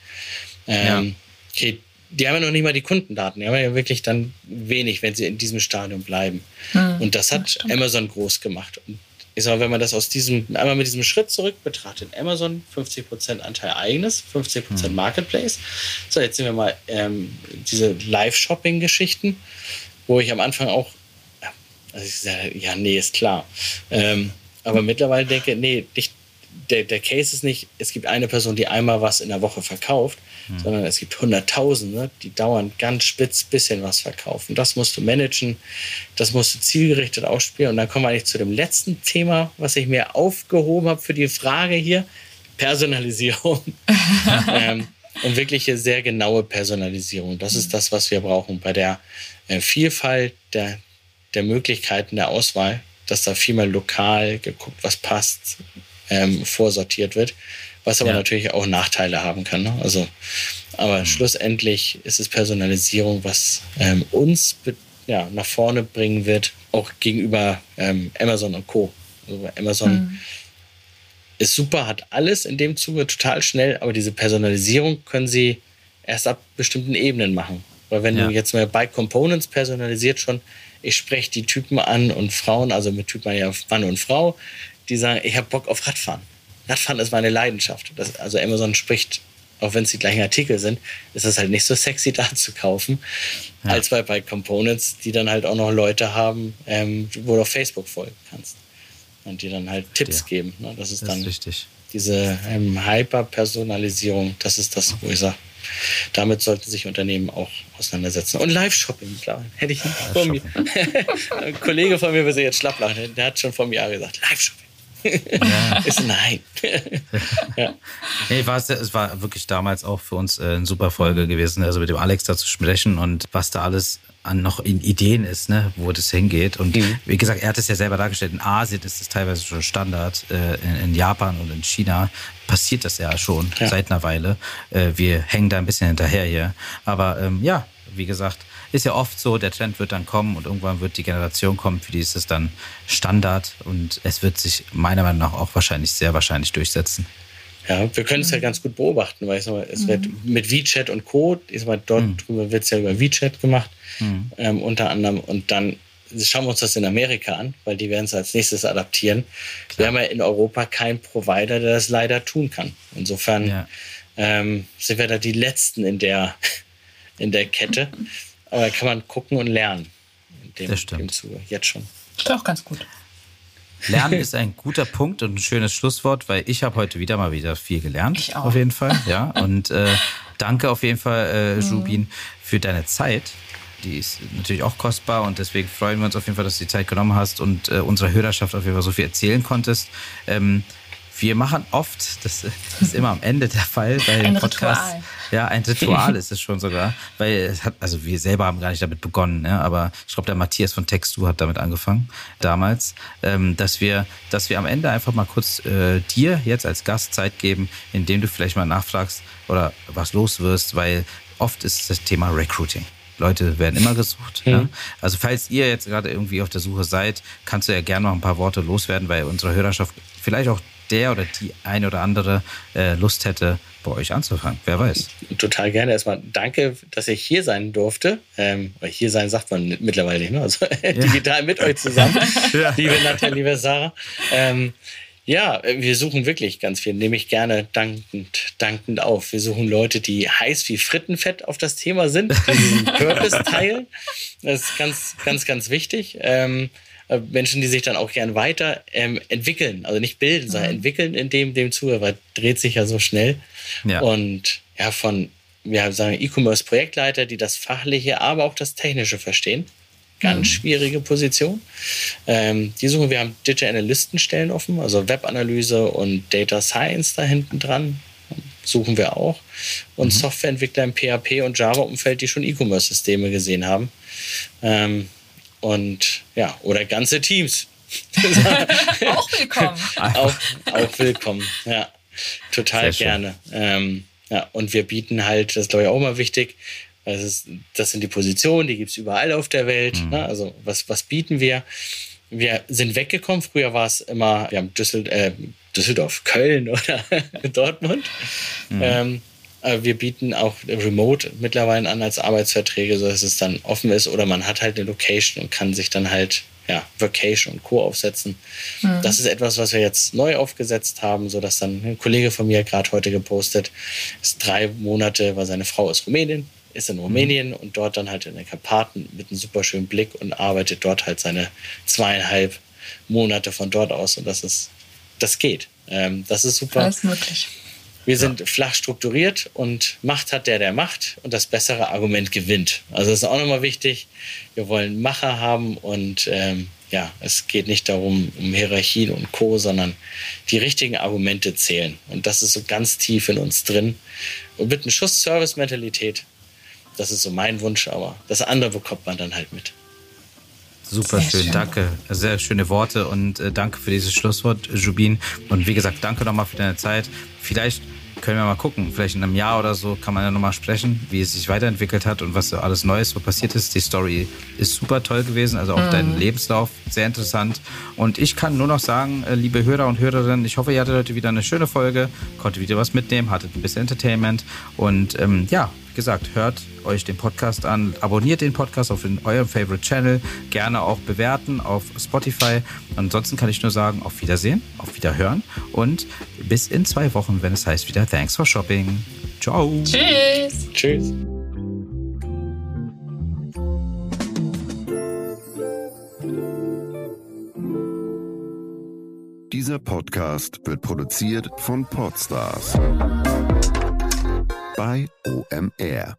Ähm, ja. okay, die haben ja noch nicht mal die Kundendaten. Die haben ja wirklich dann wenig, wenn sie in diesem Stadium bleiben. Mhm, und das hat das Amazon groß gemacht. Und ich sag mal, wenn man das aus diesem, einmal mit diesem Schritt zurück betrachtet, Amazon 50% Anteil eigenes, 50% mhm. Marketplace. So, jetzt sehen wir mal ähm, diese Live-Shopping-Geschichten, wo ich am Anfang auch, also ich sage, ja, nee, ist klar. Ähm, aber mittlerweile denke, nee, nicht, der, der Case ist nicht, es gibt eine Person, die einmal was in der Woche verkauft, mhm. sondern es gibt Hunderttausende, die dauernd ganz spitz bisschen was verkaufen. Das musst du managen, das musst du zielgerichtet ausspielen. Und dann kommen wir eigentlich zu dem letzten Thema, was ich mir aufgehoben habe für die Frage hier: Personalisierung. ähm, und wirkliche sehr genaue Personalisierung. Das ist das, was wir brauchen bei der äh, Vielfalt der, der Möglichkeiten der Auswahl, dass da viel mehr lokal geguckt, was passt, ähm, vorsortiert wird was aber ja. natürlich auch Nachteile haben kann. Ne? Also, aber mhm. schlussendlich ist es Personalisierung, was ähm, uns ja, nach vorne bringen wird, auch gegenüber ähm, Amazon und Co. Also Amazon mhm. ist super, hat alles in dem Zuge total schnell, aber diese Personalisierung können sie erst ab bestimmten Ebenen machen. Weil wenn ja. du jetzt mal Bike Components personalisiert schon, ich spreche die Typen an und Frauen, also mit Typen ja Mann und Frau, die sagen, ich habe Bock auf Radfahren. Radfahren ist meine Leidenschaft. Das, also Amazon spricht, auch wenn es die gleichen Artikel sind, ist das halt nicht so sexy da zu kaufen, ja. als bei Bike Components, die dann halt auch noch Leute haben, ähm, wo du auf Facebook folgen kannst. Und die dann halt Tipps ja. geben. Ne? Das ist das dann ist diese ähm, Hyper-Personalisierung, das ist das, wo ich sage, damit sollten sich Unternehmen auch auseinandersetzen. Und Live-Shopping, klar, hätte ich nicht vor mir. Ein Kollege von mir würde jetzt schlapp lachen, der hat schon vor mir gesagt, Live-Shopping. Ja. ist nein. ja. Nee, war es, es war wirklich damals auch für uns äh, eine super Folge gewesen, also mit dem Alex da zu sprechen und was da alles an noch in Ideen ist, ne, wo das hingeht. Und mhm. wie gesagt, er hat es ja selber dargestellt, in Asien ist es teilweise schon Standard, äh, in, in, Japan und in China passiert das ja schon ja. seit einer Weile. Äh, wir hängen da ein bisschen hinterher hier. Aber ähm, ja, wie gesagt, ist ja oft so, der Trend wird dann kommen und irgendwann wird die Generation kommen, für die ist es dann Standard und es wird sich meiner Meinung nach auch wahrscheinlich sehr wahrscheinlich durchsetzen. Ja, wir können es ja mhm. ganz gut beobachten, weil ich sag mal, es mhm. wird mit WeChat und Co. Ich sag mal, dort mhm. drüber wird es ja über WeChat gemacht, mhm. ähm, unter anderem. Und dann schauen wir uns das in Amerika an, weil die werden es als nächstes adaptieren. Klar. Wir haben ja in Europa keinen Provider, der das leider tun kann. Insofern ja. ähm, sind wir da die Letzten in der, in der Kette. Aber da kann man gucken und lernen. In dem, das stimmt. Dem Zuge, jetzt schon. Ist auch ganz gut. Lernen ist ein guter Punkt und ein schönes Schlusswort, weil ich habe heute wieder mal wieder viel gelernt. Ich auch. Auf jeden Fall. Ja. Und äh, danke auf jeden Fall, äh, mhm. Jubin, für deine Zeit. Die ist natürlich auch kostbar und deswegen freuen wir uns auf jeden Fall, dass du die Zeit genommen hast und äh, unserer Hörerschaft auf jeden Fall so viel erzählen konntest. Ähm, wir machen oft, das ist immer am Ende der Fall bei den Podcasts. Ritual. Ja, ein Ritual ist es schon sogar. Weil es hat, also wir selber haben gar nicht damit begonnen, ne? aber ich glaube, der Matthias von Textu hat damit angefangen, damals, ähm, dass wir, dass wir am Ende einfach mal kurz äh, dir jetzt als Gast Zeit geben, indem du vielleicht mal nachfragst oder was los wirst, weil oft ist das Thema Recruiting. Leute werden immer gesucht. Mhm. Ja? Also falls ihr jetzt gerade irgendwie auf der Suche seid, kannst du ja gerne noch ein paar Worte loswerden, weil unsere Hörerschaft vielleicht auch der oder die eine oder andere äh, Lust hätte, bei euch anzufangen. Wer weiß. Total gerne. Erstmal danke, dass ich hier sein durfte. Ähm, hier sein sagt man mittlerweile nicht, ne? Also ja. digital mit euch zusammen. ja. Liebe Nadja, liebe Sarah. Ähm, ja, wir suchen wirklich ganz viel, nehme ich gerne dankend, dankend auf. Wir suchen Leute, die heiß wie Frittenfett auf das Thema sind, die diesen Purpose teilen. Das ist ganz, ganz, ganz wichtig. Ähm, äh, Menschen, die sich dann auch gern weiter ähm, entwickeln, also nicht bilden, mhm. sondern entwickeln in dem, dem Zuge, weil dreht sich ja so schnell. Ja. Und ja, von, wir sagen E-Commerce-Projektleiter, die das Fachliche, aber auch das Technische verstehen. Ganz mhm. schwierige Position. Ähm, die suchen, wir haben Digital Analystenstellen offen, also Webanalyse und Data Science da hinten dran. Suchen wir auch. Und mhm. Softwareentwickler im PHP und Java-Umfeld, die schon E-Commerce-Systeme gesehen haben. Ähm, und ja, oder ganze Teams. auch willkommen. auch, auch willkommen, ja. Total gerne. Ähm, ja, und wir bieten halt, das ist glaube ich auch mal wichtig, das, ist, das sind die Positionen, die gibt es überall auf der Welt. Mhm. Ne? Also was, was bieten wir? Wir sind weggekommen. Früher war es immer, wir haben Düssel, äh, Düsseldorf, Köln oder Dortmund. Mhm. Ähm, äh, wir bieten auch Remote mittlerweile an als Arbeitsverträge, sodass es dann offen ist oder man hat halt eine Location und kann sich dann halt ja, Vacation und Co. aufsetzen. Mhm. Das ist etwas, was wir jetzt neu aufgesetzt haben, sodass dann ein Kollege von mir gerade heute gepostet ist drei Monate, weil seine Frau ist Rumänin, ist in Rumänien mhm. und dort dann halt in den Karpaten mit einem super schönen Blick und arbeitet dort halt seine zweieinhalb Monate von dort aus und das ist, das geht. Ähm, das ist super. Alles möglich. Wir sind ja. flach strukturiert und Macht hat der, der Macht und das bessere Argument gewinnt. Also das ist auch nochmal wichtig. Wir wollen Macher haben und ähm, ja, es geht nicht darum, um Hierarchien und Co., sondern die richtigen Argumente zählen. Und das ist so ganz tief in uns drin. Und mit einem Schuss Service-Mentalität, das ist so mein Wunsch, aber das andere bekommt man dann halt mit. Super schön, schön, danke. Sehr schöne Worte und äh, danke für dieses Schlusswort, Jubin. Und wie gesagt, danke nochmal für deine Zeit. Vielleicht können wir mal gucken. Vielleicht in einem Jahr oder so kann man ja nochmal sprechen, wie es sich weiterentwickelt hat und was so alles Neues so passiert ist. Die Story ist super toll gewesen, also auch mhm. dein Lebenslauf sehr interessant. Und ich kann nur noch sagen, äh, liebe Hörer und Hörerinnen, ich hoffe, ihr hattet heute wieder eine schöne Folge, konntet wieder was mitnehmen, hattet ein bisschen Entertainment und ähm, ja, gesagt, hört euch den Podcast an, abonniert den Podcast auf in eurem Favorite Channel, gerne auch bewerten auf Spotify. Ansonsten kann ich nur sagen, auf Wiedersehen, auf Wiederhören und bis in zwei Wochen, wenn es heißt wieder Thanks for Shopping. Ciao. Tschüss. Tschüss. Dieser Podcast wird produziert von Podstars bei OMR.